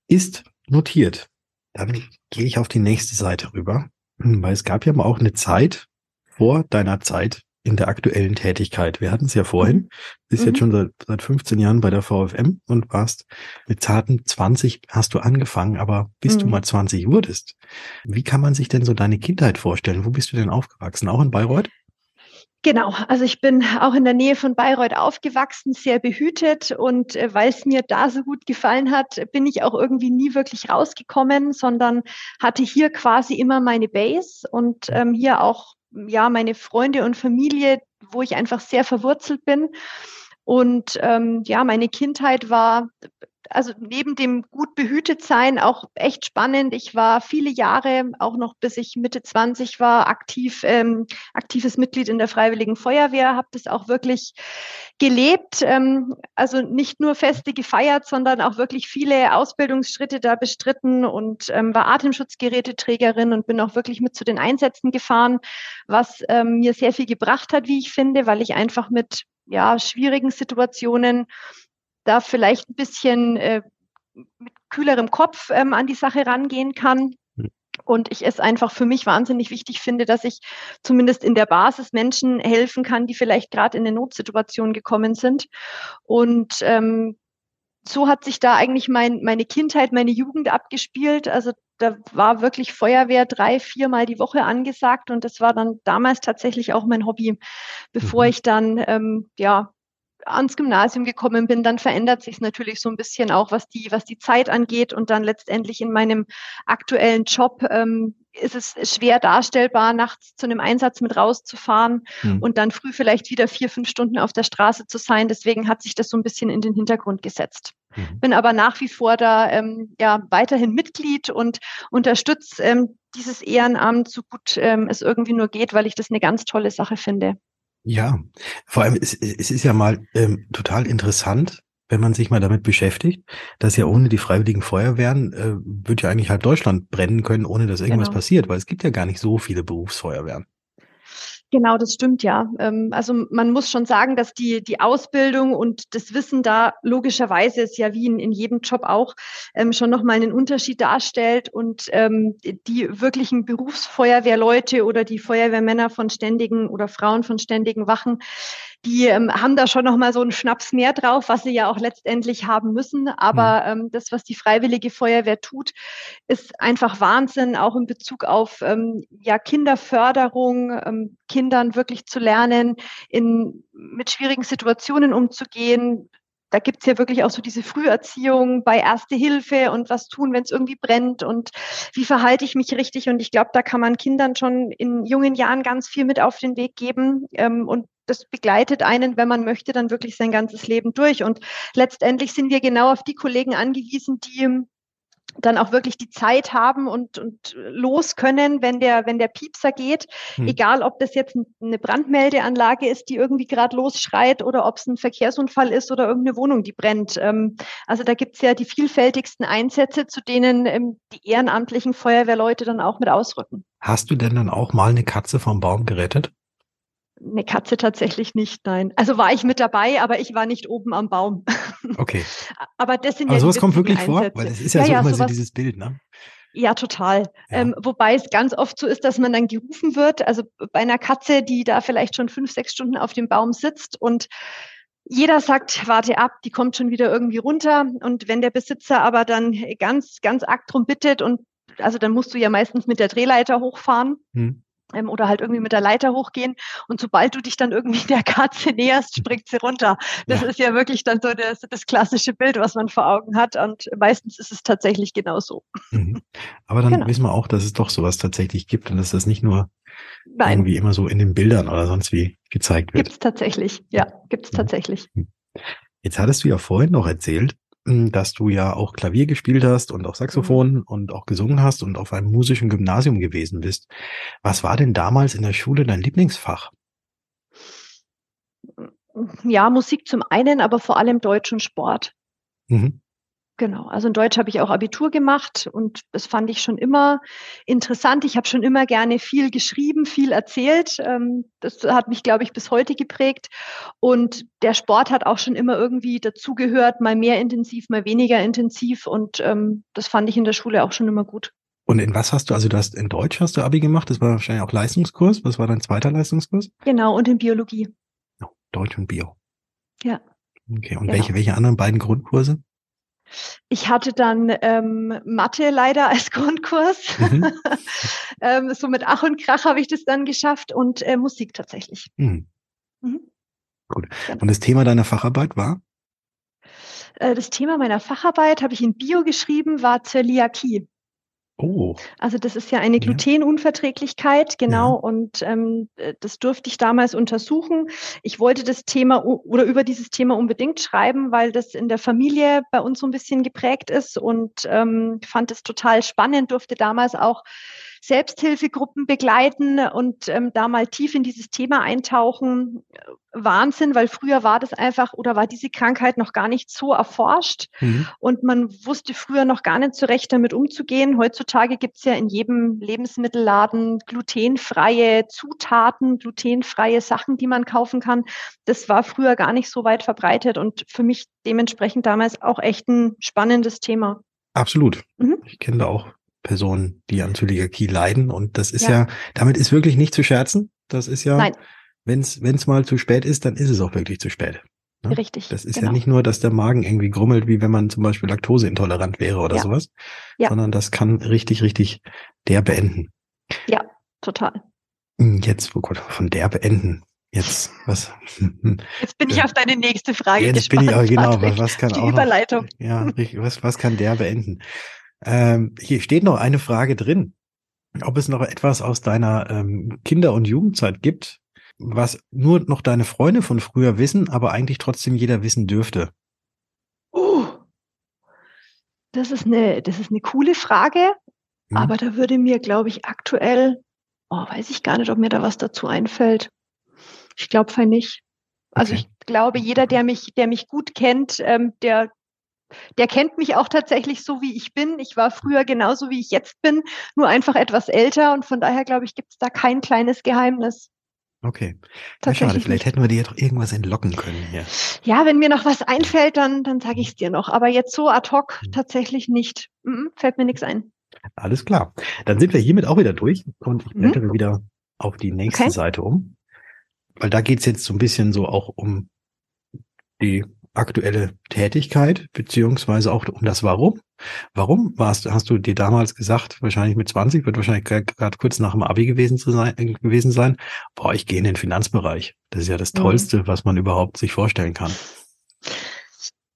Ist notiert. Dann gehe ich auf die nächste Seite rüber, weil es gab ja mal auch eine Zeit vor deiner Zeit in der aktuellen Tätigkeit. Wir hatten es ja vorhin, mhm. bist mhm. jetzt schon seit, seit 15 Jahren bei der VFM und warst mit zarten 20 hast du angefangen, aber bis mhm. du mal 20 wurdest, wie kann man sich denn so deine Kindheit vorstellen? Wo bist du denn aufgewachsen? Auch in Bayreuth? Genau, also ich bin auch in der Nähe von Bayreuth aufgewachsen, sehr behütet und äh, weil es mir da so gut gefallen hat, bin ich auch irgendwie nie wirklich rausgekommen, sondern hatte hier quasi immer meine Base und ähm, hier auch ja, meine Freunde und Familie, wo ich einfach sehr verwurzelt bin. Und ähm, ja, meine Kindheit war also neben dem gut behütet sein auch echt spannend. Ich war viele Jahre, auch noch bis ich Mitte 20 war, aktiv, ähm, aktives Mitglied in der Freiwilligen Feuerwehr, habe das auch wirklich gelebt. Ähm, also nicht nur Feste gefeiert, sondern auch wirklich viele Ausbildungsschritte da bestritten und ähm, war Atemschutzgeräteträgerin und bin auch wirklich mit zu den Einsätzen gefahren, was ähm, mir sehr viel gebracht hat, wie ich finde, weil ich einfach mit ja, schwierigen Situationen da vielleicht ein bisschen äh, mit kühlerem Kopf ähm, an die Sache rangehen kann. Hm. Und ich es einfach für mich wahnsinnig wichtig finde, dass ich zumindest in der Basis Menschen helfen kann, die vielleicht gerade in eine Notsituation gekommen sind. Und ähm, so hat sich da eigentlich mein, meine Kindheit, meine Jugend abgespielt. Also da war wirklich Feuerwehr drei, viermal die Woche angesagt und das war dann damals tatsächlich auch mein Hobby, bevor mhm. ich dann ähm, ja ans Gymnasium gekommen bin, dann verändert sich es natürlich so ein bisschen auch, was die, was die Zeit angeht. Und dann letztendlich in meinem aktuellen Job ähm, ist es schwer darstellbar, nachts zu einem Einsatz mit rauszufahren mhm. und dann früh vielleicht wieder vier, fünf Stunden auf der Straße zu sein. Deswegen hat sich das so ein bisschen in den Hintergrund gesetzt. Mhm. Bin aber nach wie vor da ähm, ja weiterhin Mitglied und unterstütze ähm, dieses Ehrenamt so gut ähm, es irgendwie nur geht, weil ich das eine ganz tolle Sache finde. Ja, vor allem, es, es ist ja mal ähm, total interessant, wenn man sich mal damit beschäftigt, dass ja ohne die freiwilligen Feuerwehren äh, wird ja eigentlich halb Deutschland brennen können, ohne dass irgendwas genau. passiert, weil es gibt ja gar nicht so viele Berufsfeuerwehren. Genau, das stimmt ja. Ähm, also man muss schon sagen, dass die, die Ausbildung und das Wissen da logischerweise ist ja wie in, in jedem Job auch ähm, schon nochmal einen Unterschied darstellt und ähm, die wirklichen Berufsfeuerwehrleute oder die Feuerwehrmänner von ständigen oder Frauen von ständigen Wachen, die ähm, haben da schon nochmal so einen Schnaps mehr drauf, was sie ja auch letztendlich haben müssen. Aber mhm. ähm, das, was die Freiwillige Feuerwehr tut, ist einfach Wahnsinn, auch in Bezug auf ähm, ja, Kinderförderung, ähm, Kindern wirklich zu lernen, in, mit schwierigen Situationen umzugehen, da gibt's ja wirklich auch so diese Früherziehung bei Erste Hilfe und was tun, wenn es irgendwie brennt und wie verhalte ich mich richtig. Und ich glaube, da kann man Kindern schon in jungen Jahren ganz viel mit auf den Weg geben. Ähm, und das begleitet einen, wenn man möchte, dann wirklich sein ganzes Leben durch. Und letztendlich sind wir genau auf die Kollegen angewiesen, die dann auch wirklich die Zeit haben und, und los können, wenn der, wenn der Piepser geht. Hm. Egal, ob das jetzt eine Brandmeldeanlage ist, die irgendwie gerade losschreit oder ob es ein Verkehrsunfall ist oder irgendeine Wohnung, die brennt. Ähm, also da gibt's ja die vielfältigsten Einsätze, zu denen ähm, die ehrenamtlichen Feuerwehrleute dann auch mit ausrücken. Hast du denn dann auch mal eine Katze vom Baum gerettet? Eine Katze tatsächlich nicht, nein. Also war ich mit dabei, aber ich war nicht oben am Baum. <laughs> Okay. aber das sind aber ja sowas kommt wirklich Einsätze. vor, weil es ist ja, ja so ja, immer so dieses Bild, ne? Ja, total. Ja. Ähm, wobei es ganz oft so ist, dass man dann gerufen wird. Also bei einer Katze, die da vielleicht schon fünf, sechs Stunden auf dem Baum sitzt und jeder sagt, warte ab, die kommt schon wieder irgendwie runter. Und wenn der Besitzer aber dann ganz, ganz arg drum bittet und also dann musst du ja meistens mit der Drehleiter hochfahren. Hm ähm, oder halt irgendwie mit der Leiter hochgehen und sobald du dich dann irgendwie <laughs> der Katze näherst, springt sie runter. Das ja. ist ja wirklich dann so das, das, klassische Bild, was man vor Augen hat und meistens ist es tatsächlich genauso. Mhm. <laughs> Aber dann genau. wissen wir auch, dass es doch sowas tatsächlich gibt und dass das nicht nur Nein. irgendwie immer so in den Bildern oder sonst wie gezeigt wird. Gibt es tatsächlich, ja, gibt es tatsächlich. Jetzt hattest du ja vorhin noch erzählt, hm, dass du ja auch Klavier gespielt hast und auch Saxophon mhm. und auch gesungen hast und auf einem musischen Gymnasium gewesen bist. Was war denn damals in der Schule dein Lieblingsfach? Ja, Musik zum einen, aber vor allem Deutsch und Sport. Mhm. Genau, also in Deutsch habe ich auch Abitur gemacht und das fand ich schon immer interessant. Ich habe schon immer gerne viel geschrieben, viel erzählt. Ähm, das hat mich, glaube ich, bis heute geprägt. Und der Sport hat auch schon immer irgendwie dazugehört, mal mehr intensiv, mal weniger intensiv. Und ähm, das fand ich in der Schule auch schon immer gut. Und in was hast du, also du hast in Deutsch hast du Abi gemacht, das war wahrscheinlich auch Leistungskurs. Was war dein zweiter Leistungskurs? Genau, und in Biologie. Oh, Deutsch und Bio. Ja. Okay, und genau. welche, welche anderen beiden Grundkurse? Ich hatte dann ähm, Mathe leider als Grundkurs. Mhm. <laughs> ähm, so mit Ach und Krach habe ich das dann geschafft und äh, Musik tatsächlich. Mhm. Mhm. Gut. Genau. Und das Thema deiner Facharbeit war? Äh, das Thema meiner Facharbeit habe ich in Bio geschrieben, war Zöliakie. Oh. Also das ist ja eine Glutenunverträglichkeit, genau. Ja. Und ähm, das durfte ich damals untersuchen. Ich wollte das Thema oder über dieses Thema unbedingt schreiben, weil das in der Familie bei uns so ein bisschen geprägt ist und ähm, fand es total spannend, durfte damals auch Selbsthilfegruppen begleiten und ähm, da mal tief in dieses Thema eintauchen. Wahnsinn, weil früher war das einfach oder war diese Krankheit noch gar nicht so erforscht mhm. und man wusste früher noch gar nicht so recht damit umzugehen. Heutzutage gibt es ja in jedem Lebensmittelladen glutenfreie Zutaten, glutenfreie Sachen, die man kaufen kann. Das war früher gar nicht so weit verbreitet und für mich dementsprechend damals auch echt ein spannendes Thema. Absolut. Mhm. Ich kenne da auch Personen, die an Zöliakie leiden. Und das ist ja. ja, damit ist wirklich nicht zu scherzen. Das ist ja, wenn es mal zu spät ist, dann ist es auch wirklich zu spät. Ne? Richtig. Das ist genau. ja nicht nur, dass der Magen irgendwie grummelt, wie wenn man zum Beispiel laktoseintolerant wäre oder ja. sowas, ja. sondern das kann richtig, richtig der beenden. Ja, total. Hm, jetzt, oh Gott, von der beenden. Jetzt, was? <laughs> Jetzt bin ich auf deine nächste Frage Jetzt gespannt. bin ich, auch, genau, was, was kann Die auch Überleitung. Noch, ja, was, was kann der beenden? Ähm, hier steht noch eine Frage drin. Ob es noch etwas aus deiner ähm, Kinder- und Jugendzeit gibt, was nur noch deine Freunde von früher wissen, aber eigentlich trotzdem jeder wissen dürfte? Uh, das ist eine, das ist eine coole Frage, hm. aber da würde mir, glaube ich, aktuell, oh, weiß ich gar nicht, ob mir da was dazu einfällt. Ich glaube nicht. Also okay. ich glaube, jeder, der mich, der mich gut kennt, ähm, der, der kennt mich auch tatsächlich so, wie ich bin. Ich war früher genauso, wie ich jetzt bin, nur einfach etwas älter und von daher, glaube ich, gibt es da kein kleines Geheimnis. Okay. Ja, schade, vielleicht hätten wir dir doch irgendwas entlocken können hier. Ja, wenn mir noch was einfällt, dann, dann sage ich es dir noch. Aber jetzt so ad hoc hm. tatsächlich nicht. Mhm, fällt mir nichts ein. Alles klar. Dann sind wir hiermit auch wieder durch und ich blättere mhm. wieder auf die nächste okay. Seite um. Weil da geht's jetzt so ein bisschen so auch um die aktuelle Tätigkeit, beziehungsweise auch um das Warum. Warum warst, hast du dir damals gesagt, wahrscheinlich mit 20, wird wahrscheinlich gerade kurz nach dem Abi gewesen, zu sein, äh, gewesen sein, boah, ich gehe in den Finanzbereich. Das ist ja das mhm. Tollste, was man überhaupt sich vorstellen kann.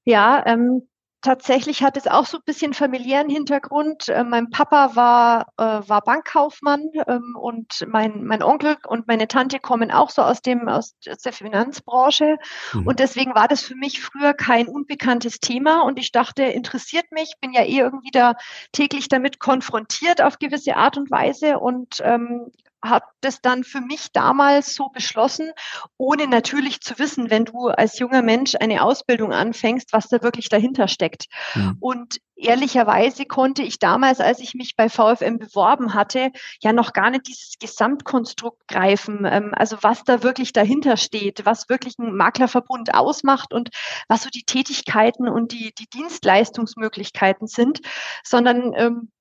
Ja, ähm, tatsächlich hat es auch so ein bisschen familiären Hintergrund. Äh, mein Papa war, äh, war Bankkaufmann ähm, und mein, mein Onkel und meine Tante kommen auch so aus dem aus der Finanzbranche. Mhm. Und deswegen war das für mich früher kein unbekanntes Thema. Und ich dachte, interessiert mich, bin ja eh irgendwie da täglich damit konfrontiert auf gewisse Art und Weise und ähm, habe das dann für mich damals so beschlossen, ohne natürlich zu wissen, wenn du als junger Mensch eine Ausbildung anfängst, was da wirklich dahinter steckt. Mhm. Und ehrlicherweise konnte ich damals, als ich mich bei VFM beworben hatte, ja noch gar nicht dieses Gesamtkonstrukt greifen, ähm, also was da wirklich dahinter steht, was wirklich ein Maklerverbund ausmacht und was so die Tätigkeiten und die, die Dienstleistungsmöglichkeiten sind, sondern ähm,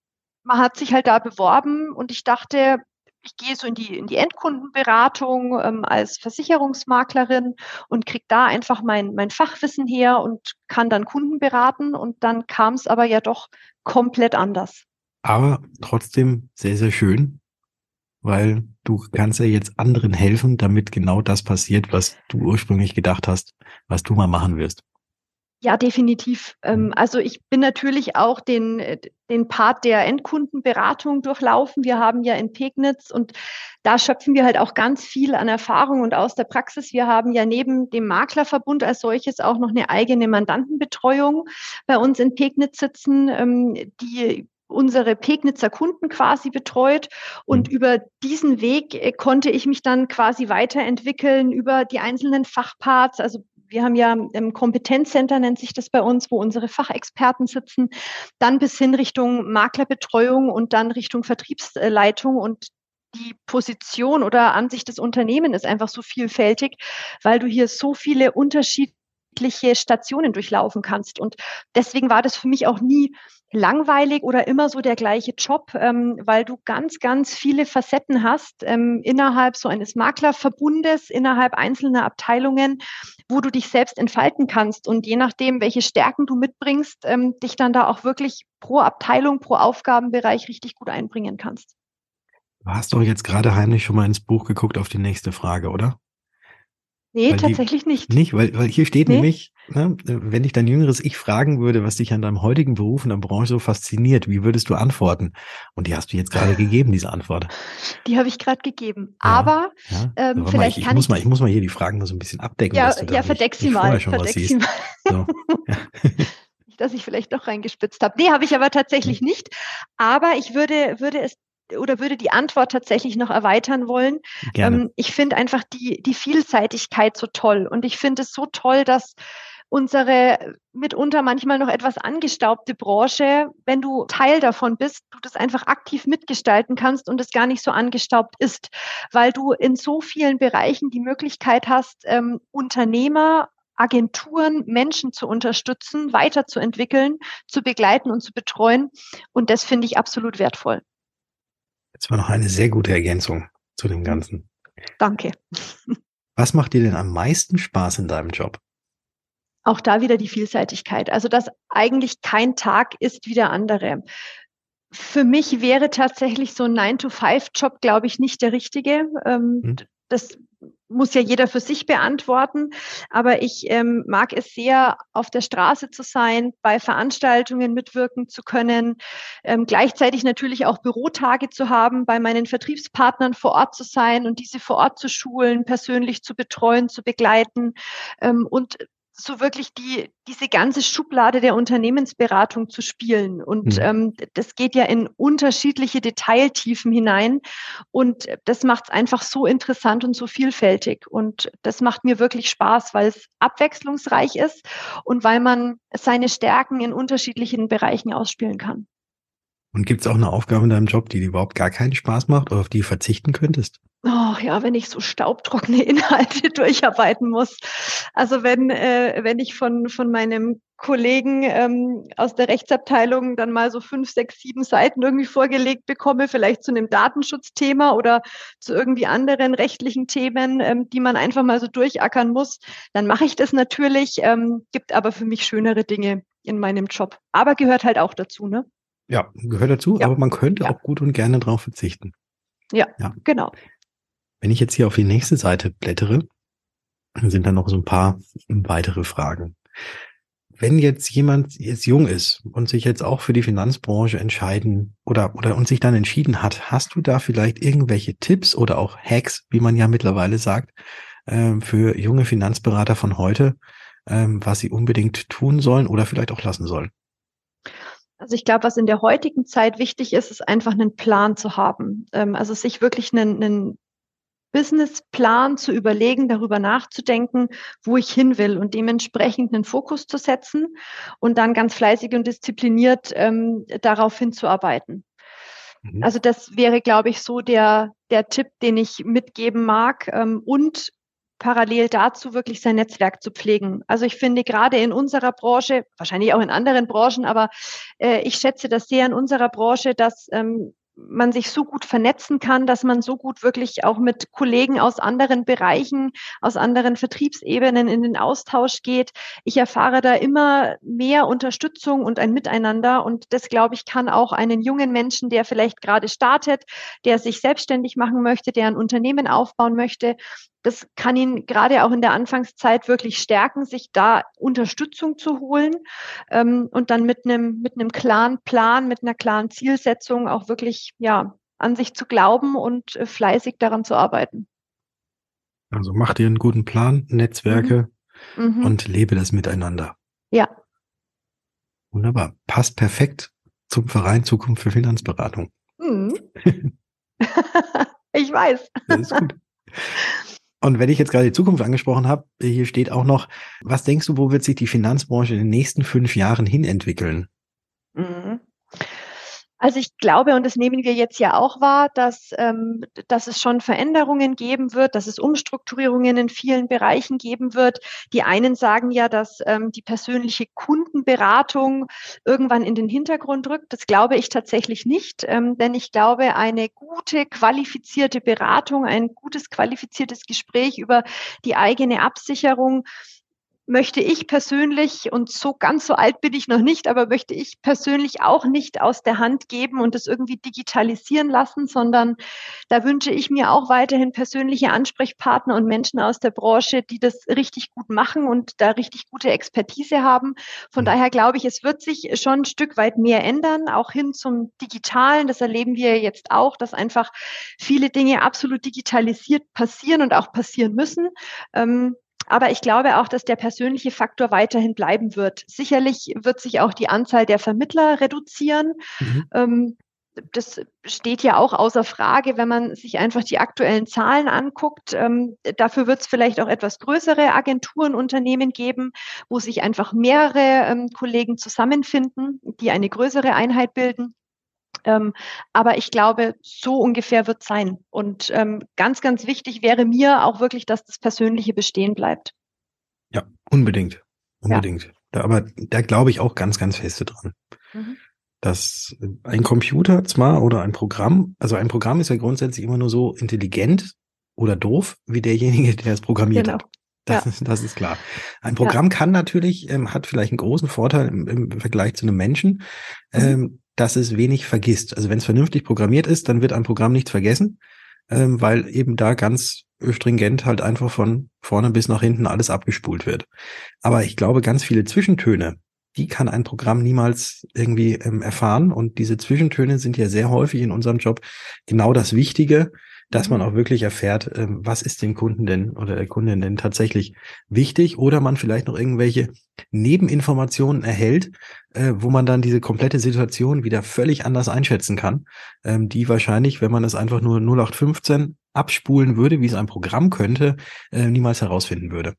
man hat sich halt da beworben und ich dachte, ich gehe so in die, in die Endkundenberatung ähm, als Versicherungsmaklerin und kriege da einfach mein, mein Fachwissen her und kann dann Kunden beraten. Und dann kam es aber ja doch komplett anders. Aber trotzdem sehr, sehr schön, weil du kannst ja jetzt anderen helfen, damit genau das passiert, was du ursprünglich gedacht hast, was du mal machen wirst. Ja, definitiv. Ähm, mhm. also ich bin natürlich auch den, den Part der Endkundenberatung durchlaufen. Wir haben ja in Pegnitz und da schöpfen wir halt auch ganz viel an Erfahrung und aus der Praxis. Wir haben ja neben dem Maklerverbund als solches auch noch eine eigene Mandantenbetreuung bei uns in Pegnitz sitzen, ähm, die unsere Pegnitzer Kunden quasi betreut. Und mhm. über diesen Weg äh, konnte ich mich dann quasi weiterentwickeln über die einzelnen Fachparts. Also wir haben ja im Kompetenzcenter nennt sich das bei uns, wo unsere Fachexperten sitzen, dann bis hin Richtung Maklerbetreuung und dann Richtung Vertriebsleitung. Und die Position oder Ansicht des Unternehmens ist einfach so vielfältig, weil du hier so viele unterschiedliche Stationen durchlaufen kannst. Und deswegen war das für mich auch nie langweilig oder immer so der gleiche Job, ähm, weil du ganz, ganz viele Facetten hast ähm, innerhalb so eines Maklerverbundes, innerhalb einzelner Abteilungen, wo du dich selbst entfalten kannst und je nachdem, welche Stärken du mitbringst, ähm, dich dann da auch wirklich pro Abteilung, pro Aufgabenbereich richtig gut einbringen kannst. Du hast doch jetzt gerade heimlich schon mal ins Buch geguckt auf die nächste Frage, oder? Nee, weil tatsächlich die, nicht. Nicht, weil, weil hier steht nee. nämlich, ne, wenn ich dein jüngeres Ich fragen würde, was dich an deinem heutigen Beruf in der Branche so fasziniert, wie würdest du antworten? Und die hast du jetzt gerade gegeben, diese Antwort. Die habe ich gerade gegeben. Ja, Aber ja. Ähm, vielleicht ich, kann muss ich. Mal, ich muss mal hier die Fragen mal so ein bisschen abdecken. Ja, ja verdeck sie mal. Verdeck sie mal. So. <laughs> Ja. dass ich vielleicht doch reingespitzt habe. Nee, habe ich aber tatsächlich nicht. Aber ich würde, würde es oder würde die Antwort tatsächlich noch erweitern wollen. Ähm, ich finde einfach die, die Vielseitigkeit so toll und ich finde es so toll, dass unsere mitunter manchmal noch etwas angestaubte Branche, wenn du Teil davon bist, du das einfach aktiv mitgestalten kannst und es gar nicht so angestaubt ist, weil du in so vielen Bereichen die Möglichkeit hast, ähm, Unternehmer Agenturen, Menschen zu unterstützen, weiterzuentwickeln, zu begleiten und zu betreuen. Und das finde ich absolut wertvoll. Das war noch eine sehr gute Ergänzung zu dem Ganzen. Danke. Was macht dir denn am meisten Spaß in deinem Job? Auch da wieder die Vielseitigkeit. Also, dass eigentlich kein Tag ist wie der andere. Für mich wäre tatsächlich so ein 9-to-5-Job, glaube ich, nicht der richtige. Ähm, hm. Das muss ja jeder für sich beantworten. Aber ich ähm, mag es sehr, auf der Straße zu sein, bei Veranstaltungen mitwirken zu können, ähm, gleichzeitig natürlich auch Bürotage zu haben, bei meinen Vertriebspartnern vor Ort zu sein und diese vor Ort zu schulen, persönlich zu betreuen, zu begleiten ähm, und so wirklich die, diese ganze Schublade der Unternehmensberatung zu spielen. Und mhm. ähm, das geht ja in unterschiedliche Detailtiefen hinein. Und das macht es einfach so interessant und so vielfältig. Und das macht mir wirklich Spaß, weil es abwechslungsreich ist und weil man seine Stärken in unterschiedlichen Bereichen ausspielen kann. Und gibt es auch eine Aufgabe in deinem Job, die dir überhaupt gar keinen Spaß macht oder auf die du verzichten könntest? Oh ja, wenn ich so staubtrockene <laughs> Inhalte durcharbeiten muss. Also wenn, äh, wenn ich von, von meinem Kollegen ähm, aus der Rechtsabteilung dann mal so fünf, sechs, sieben Seiten irgendwie vorgelegt bekomme, vielleicht zu einem Datenschutzthema oder zu irgendwie anderen rechtlichen Themen, ähm, die man einfach mal so durchackern muss, dann mache ich das natürlich, ähm, gibt aber für mich schönere Dinge in meinem Job. Aber gehört halt auch dazu, ne? Ja, gehört dazu, ja. aber man könnte ja. auch gut und gerne darauf verzichten. Ja, ja, genau. Wenn ich jetzt hier auf die nächste Seite blättere, sind da noch so ein paar weitere Fragen. Wenn jetzt jemand jetzt jung ist und sich jetzt auch für die Finanzbranche entscheiden oder, oder und sich dann entschieden hat, hast du da vielleicht irgendwelche Tipps oder auch Hacks, wie man ja mittlerweile sagt, äh, für junge Finanzberater von heute, äh, was sie unbedingt tun sollen oder vielleicht auch lassen sollen? Also ich glaube, was in der heutigen Zeit wichtig ist, ist einfach einen Plan zu haben. Ähm, also sich wirklich einen, einen Businessplan zu überlegen, darüber nachzudenken, wo ich hin will und dementsprechend einen Fokus zu setzen und dann ganz fleißig und diszipliniert ähm, darauf hinzuarbeiten. Mhm. Also das wäre, glaube ich, so der, der Tipp, den ich mitgeben mag. Ähm, und parallel dazu wirklich sein Netzwerk zu pflegen. Also ich finde gerade in unserer Branche, wahrscheinlich auch in anderen Branchen, aber äh, ich schätze das sehr in unserer Branche, dass ähm, man sich so gut vernetzen kann, dass man so gut wirklich auch mit Kollegen aus anderen Bereichen, aus anderen Vertriebsebenen in den Austausch geht. Ich erfahre da immer mehr Unterstützung und ein Miteinander. Und das, glaube ich, kann auch einen jungen Menschen, der vielleicht gerade startet, der sich selbstständig machen möchte, der ein Unternehmen aufbauen möchte, das kann ihn gerade auch in der Anfangszeit wirklich stärken, sich da Unterstützung zu holen ähm, und dann mit einem mit einem klaren Plan, mit einer klaren Zielsetzung auch wirklich ja an sich zu glauben und äh, fleißig daran zu arbeiten. Also mach dir einen guten Plan, Netzwerke mhm. Mhm. und lebe das miteinander. Ja. Wunderbar. Passt perfekt zum Verein Zukunft für Finanzberatung. Mhm. <laughs> <laughs> ich weiß. Das ist gut. <laughs> Und wenn ich jetzt gerade die Zukunft angesprochen habe, hier steht auch noch, was denkst du, wo wird sich die Finanzbranche in den nächsten fünf Jahren hin entwickeln? Mhm. Also ich glaube, und das nehmen wir jetzt ja auch wahr, dass, ähm, dass es schon Veränderungen geben wird, dass es Umstrukturierungen in vielen Bereichen geben wird. Die einen sagen ja, dass ähm, die persönliche Kundenberatung irgendwann in den Hintergrund rückt. Das glaube ich tatsächlich nicht, ähm, denn ich glaube, eine gute, qualifizierte Beratung, ein gutes, qualifiziertes Gespräch über die eigene Absicherung möchte ich persönlich, und so ganz so alt bin ich noch nicht, aber möchte ich persönlich auch nicht aus der Hand geben und das irgendwie digitalisieren lassen, sondern da wünsche ich mir auch weiterhin persönliche Ansprechpartner und Menschen aus der Branche, die das richtig gut machen und da richtig gute Expertise haben. Von mhm. daher glaube ich, es wird sich schon ein Stück weit mehr ändern, auch hin zum Digitalen. Das erleben wir jetzt auch, dass einfach viele Dinge absolut digitalisiert passieren und auch passieren müssen. Ähm, aber ich glaube auch, dass der persönliche Faktor weiterhin bleiben wird. Sicherlich wird sich auch die Anzahl der Vermittler reduzieren. Mhm. Ähm, das steht ja auch außer Frage, wenn man sich einfach die aktuellen Zahlen anguckt. Ähm, dafür wird es vielleicht auch etwas größere Agenturen, Unternehmen geben, wo sich einfach mehrere ähm, Kollegen zusammenfinden, die eine größere Einheit bilden. Ähm, aber ich glaube, so ungefähr wird es sein. Und ähm, ganz, ganz wichtig wäre mir auch wirklich, dass das Persönliche bestehen bleibt. Ja, unbedingt. Unbedingt. Ja. Da, aber da glaube ich auch ganz, ganz feste dran. Mhm. Dass ein Computer zwar oder ein Programm, also ein Programm ist ja grundsätzlich immer nur so intelligent oder doof wie derjenige, der es programmiert genau. hat. Das, ja. ist, das ist klar. Ein Programm ja. kann natürlich, ähm, hat vielleicht einen großen Vorteil im, im Vergleich zu einem Menschen. Mhm. Ähm, dass es wenig vergisst. Also wenn es vernünftig programmiert ist, dann wird ein Programm nichts vergessen, ähm, weil eben da ganz stringent halt einfach von vorne bis nach hinten alles abgespult wird. Aber ich glaube, ganz viele Zwischentöne, die kann ein Programm niemals irgendwie ähm, erfahren. Und diese Zwischentöne sind ja sehr häufig in unserem Job genau das Wichtige, dass man mhm. auch wirklich erfährt, ähm, was ist dem Kunden denn oder der Kundin denn tatsächlich wichtig oder man vielleicht noch irgendwelche Nebeninformationen erhält, äh, wo man dann diese komplette Situation wieder völlig anders einschätzen kann, ähm, die wahrscheinlich, wenn man es einfach nur 0815 abspulen würde, wie es ein Programm könnte, äh, niemals herausfinden würde.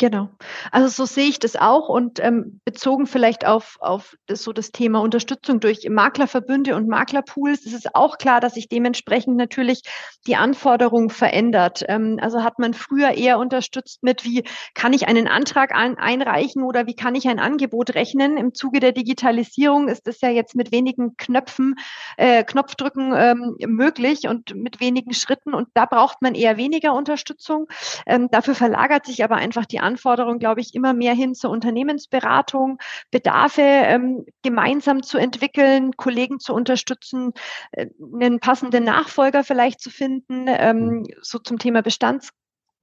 Genau. Also so sehe ich das auch und ähm, bezogen vielleicht auf, auf das, so das Thema Unterstützung durch Maklerverbünde und Maklerpools ist es auch klar, dass sich dementsprechend natürlich die Anforderung verändert. Ähm, also hat man früher eher unterstützt mit, wie kann ich einen Antrag ein, einreichen oder wie kann ich ein Angebot rechnen. Im Zuge der Digitalisierung ist das ja jetzt mit wenigen Knöpfen, äh, Knopfdrücken ähm, möglich und mit wenigen Schritten und da braucht man eher weniger Unterstützung. Ähm, dafür verlagert sich aber einfach die Anforderung, glaube ich, immer mehr hin zur Unternehmensberatung, Bedarfe ähm, gemeinsam zu entwickeln, Kollegen zu unterstützen, äh, einen passenden Nachfolger vielleicht zu finden, ähm, mhm. so zum Thema Bestands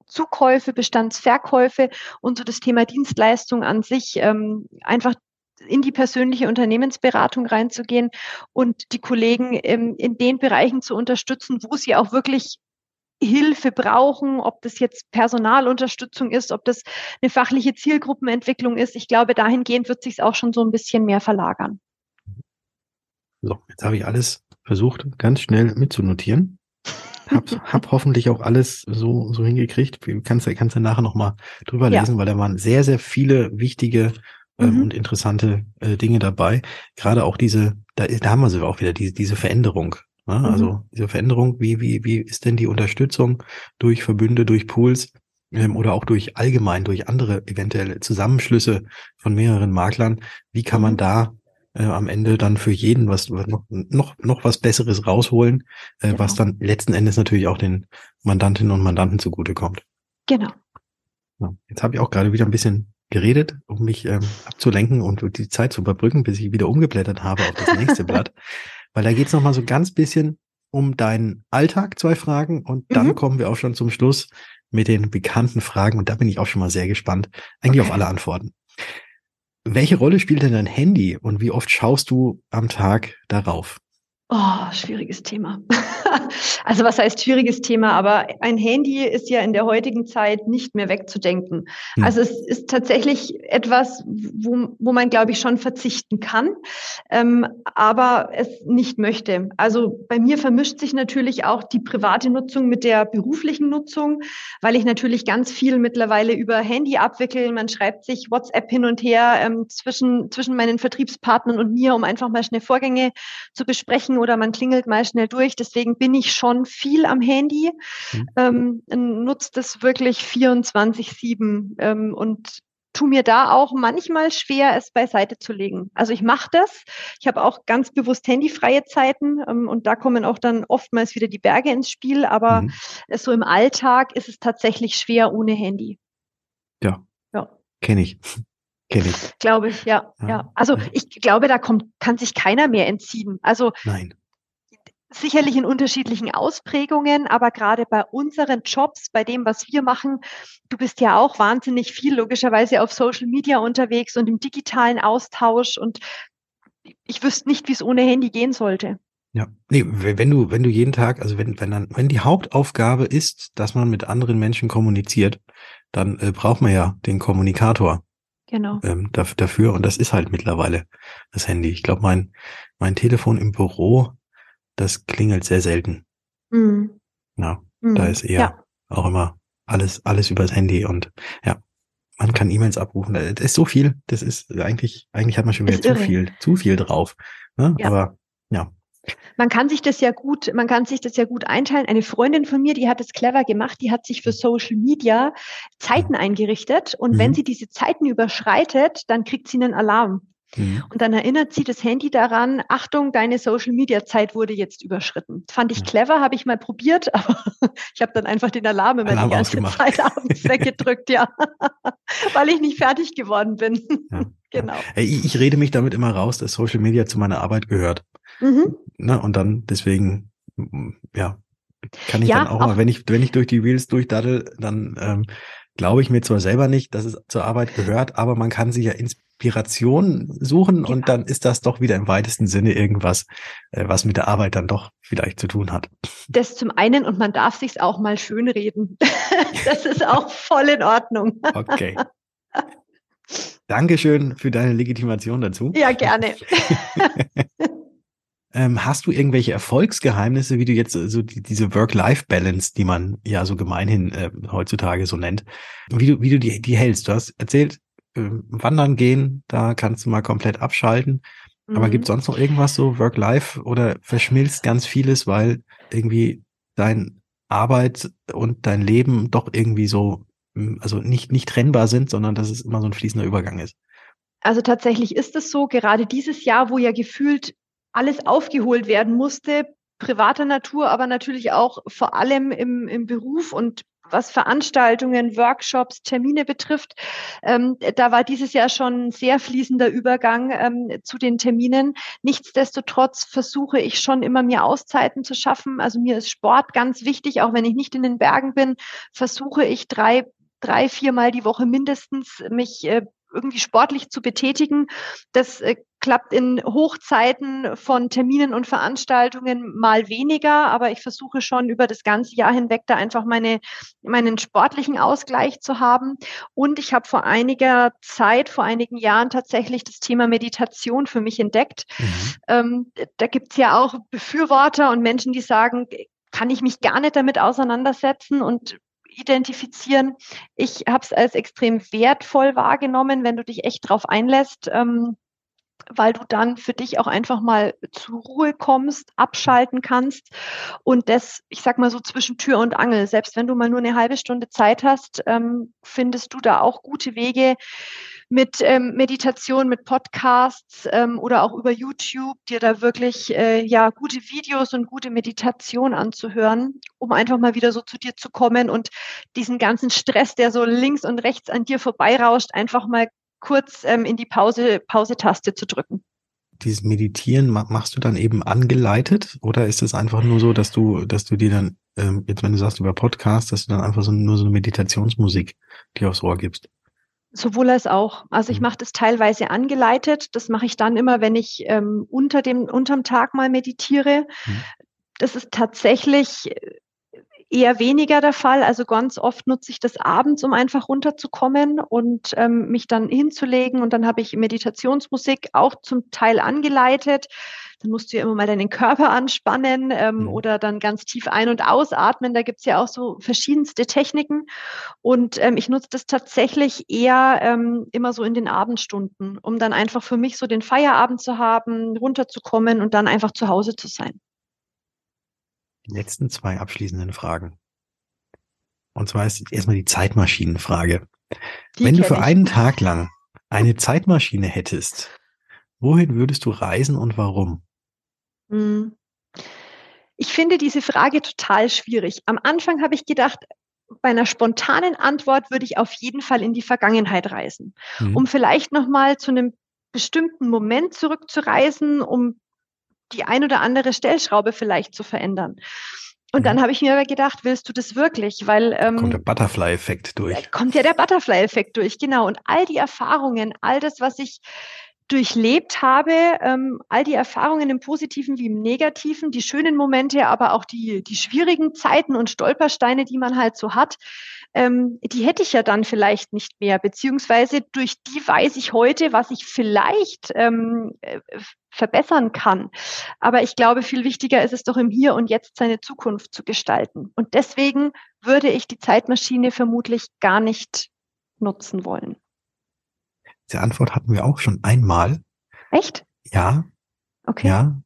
Zukäufe, Bestandsverkäufe und so das Thema Dienstleistung an sich ähm, einfach in die persönliche Unternehmensberatung reinzugehen und die Kollegen ähm, in den Bereichen zu unterstützen, wo sie auch wirklich Hilfe brauchen, ob das jetzt Personalunterstützung ist, ob das eine fachliche Zielgruppenentwicklung ist. Ich glaube, dahingehend wird sich auch schon so ein bisschen mehr verlagern. So, jetzt habe ich alles versucht, ganz schnell mitzunotieren. Hab, <laughs> hab hoffentlich auch alles so, so hingekriegt. Kannst du kannst du nachher nochmal drüber lesen, ja. weil da waren sehr, sehr viele wichtige ähm, mhm. und interessante äh, Dinge dabei. Gerade auch diese, da, da haben wir sie auch wieder, diese, diese Veränderung. Ja, ne? mhm. Also diese Veränderung, wie, wie, wie ist denn die Unterstützung durch Verbünde, durch Pools ähm, oder auch durch allgemein, durch andere eventuelle Zusammenschlüsse von mehreren Maklern? Wie kann man mhm. da äh, am Ende dann für jeden was noch, noch, noch was Besseres rausholen, äh, genau. was dann letzten Endes natürlich auch den Mandantinnen und Mandanten zugutekommt. Genau. Ja, jetzt habe ich auch gerade wieder ein bisschen geredet, um mich ähm, abzulenken und die Zeit zu überbrücken, bis ich wieder umgeblättert habe auf das nächste Blatt. <laughs> Weil da geht es nochmal so ganz bisschen um deinen Alltag, zwei Fragen, und dann mhm. kommen wir auch schon zum Schluss mit den bekannten Fragen. Und da bin ich auch schon mal sehr gespannt, eigentlich okay. auf alle Antworten. Welche Rolle spielt denn dein Handy und wie oft schaust du am Tag darauf? Oh, schwieriges Thema. <laughs> also was heißt schwieriges Thema? Aber ein Handy ist ja in der heutigen Zeit nicht mehr wegzudenken. Hm. Also es ist tatsächlich etwas, wo, wo man, glaube ich, schon verzichten kann, ähm, aber es nicht möchte. Also bei mir vermischt sich natürlich auch die private Nutzung mit der beruflichen Nutzung, weil ich natürlich ganz viel mittlerweile über Handy abwickle. Man schreibt sich WhatsApp hin und her ähm, zwischen, zwischen meinen Vertriebspartnern und mir, um einfach mal schnell Vorgänge zu besprechen oder man klingelt mal schnell durch. Deswegen bin ich schon viel am Handy, mhm. ähm, nutzt es wirklich 24-7 ähm, und tu mir da auch manchmal schwer, es beiseite zu legen. Also ich mache das. Ich habe auch ganz bewusst handyfreie Zeiten ähm, und da kommen auch dann oftmals wieder die Berge ins Spiel. Aber mhm. so im Alltag ist es tatsächlich schwer ohne Handy. Ja. Ja. Kenne ich. Kenne ich. Glaube ich, ja, ja, ja. Also ich glaube, da kommt, kann sich keiner mehr entziehen. Also Nein. sicherlich in unterschiedlichen Ausprägungen, aber gerade bei unseren Jobs, bei dem, was wir machen, du bist ja auch wahnsinnig viel logischerweise auf Social Media unterwegs und im digitalen Austausch und ich wüsste nicht, wie es ohne Handy gehen sollte. Ja, nee, wenn du, wenn du jeden Tag, also wenn, wenn dann, wenn die Hauptaufgabe ist, dass man mit anderen Menschen kommuniziert, dann äh, braucht man ja den Kommunikator genau. ähm, dafür. Und das ist halt mittlerweile das Handy. Ich glaube, mein, mein Telefon im Büro, das klingelt sehr selten. Mhm. Ja, mhm. da ist eher ja. auch immer alles, alles übers Handy und ja, man kann E-Mails abrufen. Das ist so viel. Das ist eigentlich, eigentlich hat man schon wieder zu viel, zu viel drauf. Ne? Ja. Aber man kann sich das ja gut, man kann sich das ja gut einteilen. Eine Freundin von mir, die hat es clever gemacht, die hat sich für Social Media Zeiten eingerichtet und mhm. wenn sie diese Zeiten überschreitet, dann kriegt sie einen Alarm. Mhm. Und dann erinnert sie das Handy daran, Achtung, deine Social Media Zeit wurde jetzt überschritten. Fand ich clever, habe ich mal probiert, <laughs> aber ich habe dann einfach den Alarm immer Alarm die ganze ausgemacht. Zeit abends <laughs> weggedrückt, ja. <laughs> Weil ich nicht fertig geworden bin. Ja. genau. Ich, ich rede mich damit immer raus, dass Social Media zu meiner Arbeit gehört. Mhm. Ne? Und dann deswegen, ja, kann ich ja, dann auch, auch mal, wenn ich, wenn ich durch die Reels durchdaddel, dann ähm, glaube ich mir zwar selber nicht, dass es zur Arbeit gehört, aber man kann sich ja Inspiration suchen ja. und dann ist das doch wieder im weitesten Sinne irgendwas, äh, was mit der Arbeit dann doch vielleicht zu tun hat. Das zum einen und man darf sich's auch mal schönreden. <laughs> das ist auch voll in Ordnung. okay. Dankeschön für deine Legitimation dazu. Ja, gerne. <laughs> Ähm, hast du irgendwelche Erfolgsgeheimnisse, wie du jetzt so die, diese Work-Life-Balance, die man ja so gemeinhin äh, heutzutage so nennt, wie du, wie du die, die hältst? Du hast erzählt, äh, wandern gehen, da kannst du mal komplett abschalten. Mhm. Aber gibt sonst noch irgendwas so Work-Life oder verschmilzt ganz vieles, weil irgendwie dein Arbeit und dein Leben doch irgendwie so, hm, also nicht, nicht trennbar sind, sondern dass es immer so ein fließender Übergang ist? Also tatsächlich ist es so, gerade dieses Jahr, wo ja gefühlt alles aufgeholt werden musste, privater Natur, aber natürlich auch vor allem im, im Beruf und was Veranstaltungen, Workshops, Termine betrifft. Ähm, da war dieses Jahr schon sehr fließender Übergang ähm, zu den Terminen. Nichtsdestotrotz versuche ich schon immer mir Auszeiten zu schaffen. Also mir ist Sport ganz wichtig, auch wenn ich nicht in den Bergen bin, versuche ich drei drei, viermal die Woche mindestens mich äh, irgendwie sportlich zu betätigen. Das äh, klappt in Hochzeiten von Terminen und Veranstaltungen mal weniger, aber ich versuche schon über das ganze Jahr hinweg da einfach meine, meinen sportlichen Ausgleich zu haben. Und ich habe vor einiger Zeit, vor einigen Jahren tatsächlich das Thema Meditation für mich entdeckt. Mhm. Ähm, da gibt's ja auch Befürworter und Menschen, die sagen, kann ich mich gar nicht damit auseinandersetzen und identifizieren. Ich habe es als extrem wertvoll wahrgenommen, wenn du dich echt drauf einlässt. Ähm, weil du dann für dich auch einfach mal zur Ruhe kommst, abschalten kannst und das, ich sag mal so zwischen Tür und Angel, selbst wenn du mal nur eine halbe Stunde Zeit hast, ähm, findest du da auch gute Wege, mit ähm, Meditation, mit Podcasts ähm, oder auch über YouTube, dir da wirklich äh, ja gute Videos und gute Meditation anzuhören, um einfach mal wieder so zu dir zu kommen und diesen ganzen Stress, der so links und rechts an dir vorbeirauscht, einfach mal kurz ähm, in die Pause, Pause-Taste zu drücken. Dieses Meditieren machst du dann eben angeleitet oder ist es einfach nur so, dass du, dass du dir dann, ähm, jetzt wenn du sagst über Podcast, dass du dann einfach so nur so eine Meditationsmusik dir aufs Ohr gibst? Sowohl als auch. Also ich mhm. mache das teilweise angeleitet. Das mache ich dann immer, wenn ich ähm, unter dem unterm Tag mal meditiere. Mhm. Das ist tatsächlich eher weniger der Fall. Also ganz oft nutze ich das abends, um einfach runterzukommen und ähm, mich dann hinzulegen. Und dann habe ich Meditationsmusik auch zum Teil angeleitet. Dann musst du ja immer mal deinen Körper anspannen ähm, mhm. oder dann ganz tief ein- und ausatmen. Da gibt's ja auch so verschiedenste Techniken. Und ähm, ich nutze das tatsächlich eher ähm, immer so in den Abendstunden, um dann einfach für mich so den Feierabend zu haben, runterzukommen und dann einfach zu Hause zu sein letzten zwei abschließenden Fragen. Und zwar ist erstmal die Zeitmaschinenfrage. Die Wenn du für einen Tag lang eine Zeitmaschine hättest, wohin würdest du reisen und warum? Hm. Ich finde diese Frage total schwierig. Am Anfang habe ich gedacht, bei einer spontanen Antwort würde ich auf jeden Fall in die Vergangenheit reisen, mhm. um vielleicht noch mal zu einem bestimmten Moment zurückzureisen, um die ein oder andere Stellschraube vielleicht zu verändern. Und dann mhm. habe ich mir aber gedacht, willst du das wirklich? Weil ähm, kommt der Butterfly-Effekt durch. Kommt ja der Butterfly-Effekt durch, genau. Und all die Erfahrungen, all das, was ich durchlebt habe, ähm, all die Erfahrungen im Positiven wie im Negativen, die schönen Momente, aber auch die, die schwierigen Zeiten und Stolpersteine, die man halt so hat, ähm, die hätte ich ja dann vielleicht nicht mehr, beziehungsweise durch die weiß ich heute, was ich vielleicht ähm, äh, verbessern kann. Aber ich glaube, viel wichtiger ist es doch im Hier und Jetzt seine Zukunft zu gestalten. Und deswegen würde ich die Zeitmaschine vermutlich gar nicht nutzen wollen. Diese Antwort hatten wir auch schon einmal. Echt? Ja. Okay. Ja.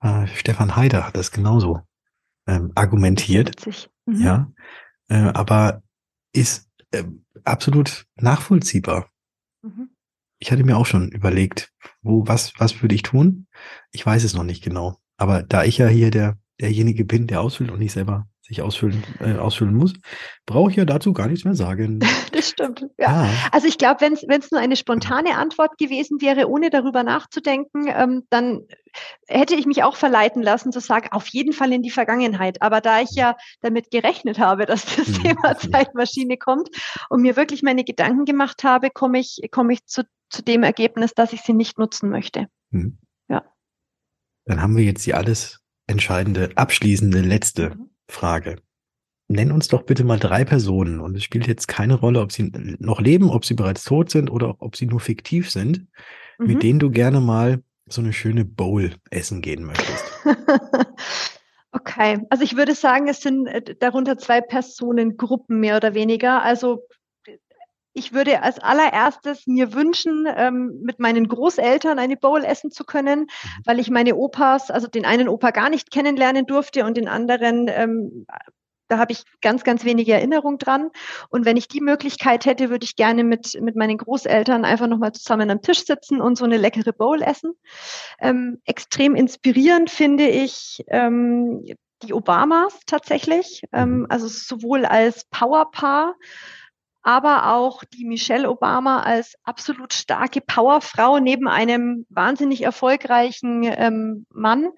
Äh, Stefan Heider hat das genauso ähm, argumentiert. Mhm. Ja. Äh, aber ist äh, absolut nachvollziehbar. Mhm. Ich hatte mir auch schon überlegt, wo, was, was würde ich tun? Ich weiß es noch nicht genau. Aber da ich ja hier der, derjenige bin, der ausfüllt und nicht selber sich ausfüllen, äh, ausfüllen muss, brauche ich ja dazu gar nichts mehr sagen. <laughs> Das stimmt. Ja. Ah. Also ich glaube, wenn es nur eine spontane Antwort gewesen wäre, ohne darüber nachzudenken, ähm, dann hätte ich mich auch verleiten lassen zu sagen, auf jeden Fall in die Vergangenheit. Aber da ich ja damit gerechnet habe, dass das mhm. Thema Zeitmaschine kommt und mir wirklich meine Gedanken gemacht habe, komme ich, komme ich zu, zu dem Ergebnis, dass ich sie nicht nutzen möchte. Mhm. Ja. Dann haben wir jetzt die alles entscheidende, abschließende letzte mhm. Frage. Nenn uns doch bitte mal drei Personen und es spielt jetzt keine Rolle, ob sie noch leben, ob sie bereits tot sind oder ob sie nur fiktiv sind, mhm. mit denen du gerne mal so eine schöne Bowl essen gehen möchtest. <laughs> okay, also ich würde sagen, es sind äh, darunter zwei Personengruppen mehr oder weniger. Also ich würde als allererstes mir wünschen, ähm, mit meinen Großeltern eine Bowl essen zu können, mhm. weil ich meine Opas, also den einen Opa gar nicht kennenlernen durfte und den anderen, ähm, da habe ich ganz, ganz wenige Erinnerung dran. Und wenn ich die Möglichkeit hätte, würde ich gerne mit, mit meinen Großeltern einfach nochmal zusammen am Tisch sitzen und so eine leckere Bowl essen. Ähm, extrem inspirierend finde ich ähm, die Obamas tatsächlich, ähm, mhm. also sowohl als Powerpaar, aber auch die Michelle Obama als absolut starke Powerfrau neben einem wahnsinnig erfolgreichen ähm, Mann.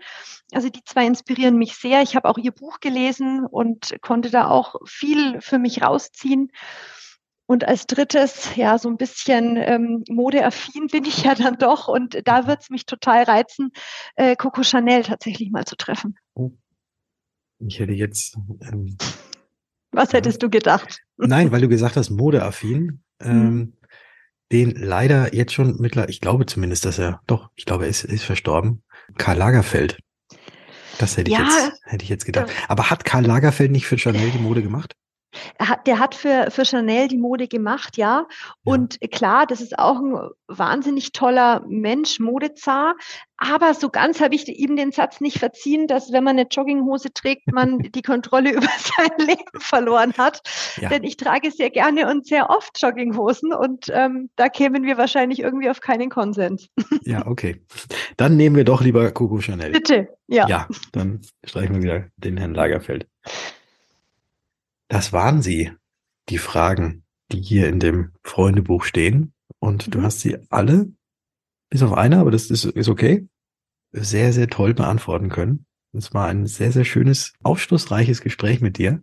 Also die zwei inspirieren mich sehr. Ich habe auch ihr Buch gelesen und konnte da auch viel für mich rausziehen. Und als drittes, ja, so ein bisschen ähm, modeaffin bin ich ja dann doch. Und da wird es mich total reizen, äh, Coco Chanel tatsächlich mal zu treffen. Oh. Ich hätte jetzt ähm, was hättest du gedacht? Nein, weil du gesagt hast, modeaffin. Ähm, mhm. Den leider jetzt schon mittlerweile, ich glaube zumindest, dass er, doch, ich glaube, er ist, ist verstorben. Karl Lagerfeld. Das hätte ich, ja, jetzt, hätte ich jetzt gedacht. Aber hat Karl Lagerfeld nicht für Chanel die Mode gemacht? Der hat für, für Chanel die Mode gemacht, ja. Und ja. klar, das ist auch ein wahnsinnig toller Mensch, Modezar. Aber so ganz habe ich ihm den Satz nicht verziehen, dass wenn man eine Jogginghose trägt, man <laughs> die Kontrolle <laughs> über sein Leben verloren hat. Ja. Denn ich trage sehr gerne und sehr oft Jogginghosen und ähm, da kämen wir wahrscheinlich irgendwie auf keinen Konsens. <laughs> Ja, okay. Dann nehmen wir doch lieber Coco Chanel. Bitte, ja. Ja, dann streichen wir wieder den Herrn Lagerfeld. Das waren sie, die Fragen, die hier in dem Freundebuch stehen. Und mhm. du hast sie alle, bis auf eine, aber das ist, ist okay, sehr, sehr toll beantworten können. Es war ein sehr, sehr schönes, aufschlussreiches Gespräch mit dir.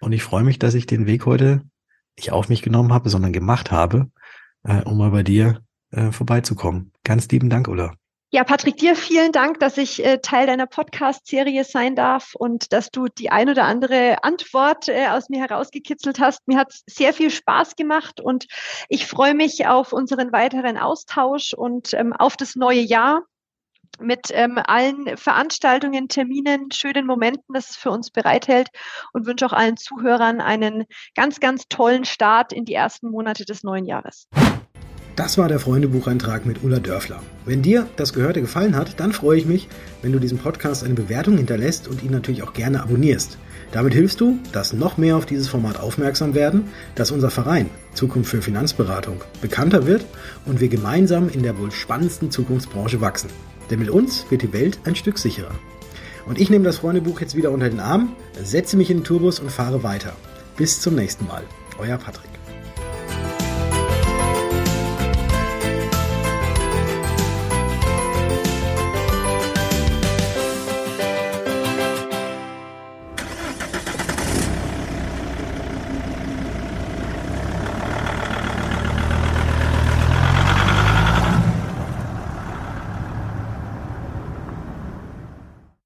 Und ich freue mich, dass ich den Weg heute nicht auf mich genommen habe, sondern gemacht habe, äh, um mal bei dir äh, vorbeizukommen. Ganz lieben Dank, Ulla. Ja, Patrick, dir vielen Dank, dass ich äh, Teil deiner Podcast-Serie sein darf und dass du die ein oder andere Antwort äh, aus mir herausgekitzelt hast. Mir hat sehr viel Spaß gemacht und ich freue mich auf unseren weiteren Austausch und ähm, auf das neue Jahr mit ähm, allen Veranstaltungen, Terminen, schönen Momenten, das es für uns bereithält und wünsche auch allen Zuhörern einen ganz, ganz tollen Start in die ersten Monate des neuen Jahres. Das war der Freundebucheintrag mit Ulla Dörfler. Wenn dir das Gehörte gefallen hat, dann freue ich mich, wenn du diesem Podcast eine Bewertung hinterlässt und ihn natürlich auch gerne abonnierst. Damit hilfst du, dass noch mehr auf dieses Format aufmerksam werden, dass unser Verein Zukunft für Finanzberatung bekannter wird und wir gemeinsam in der wohl spannendsten Zukunftsbranche wachsen. Denn mit uns wird die Welt ein Stück sicherer. Und ich nehme das Freundebuch jetzt wieder unter den Arm, setze mich in den Turbus und fahre weiter. Bis zum nächsten Mal. Euer Patrick.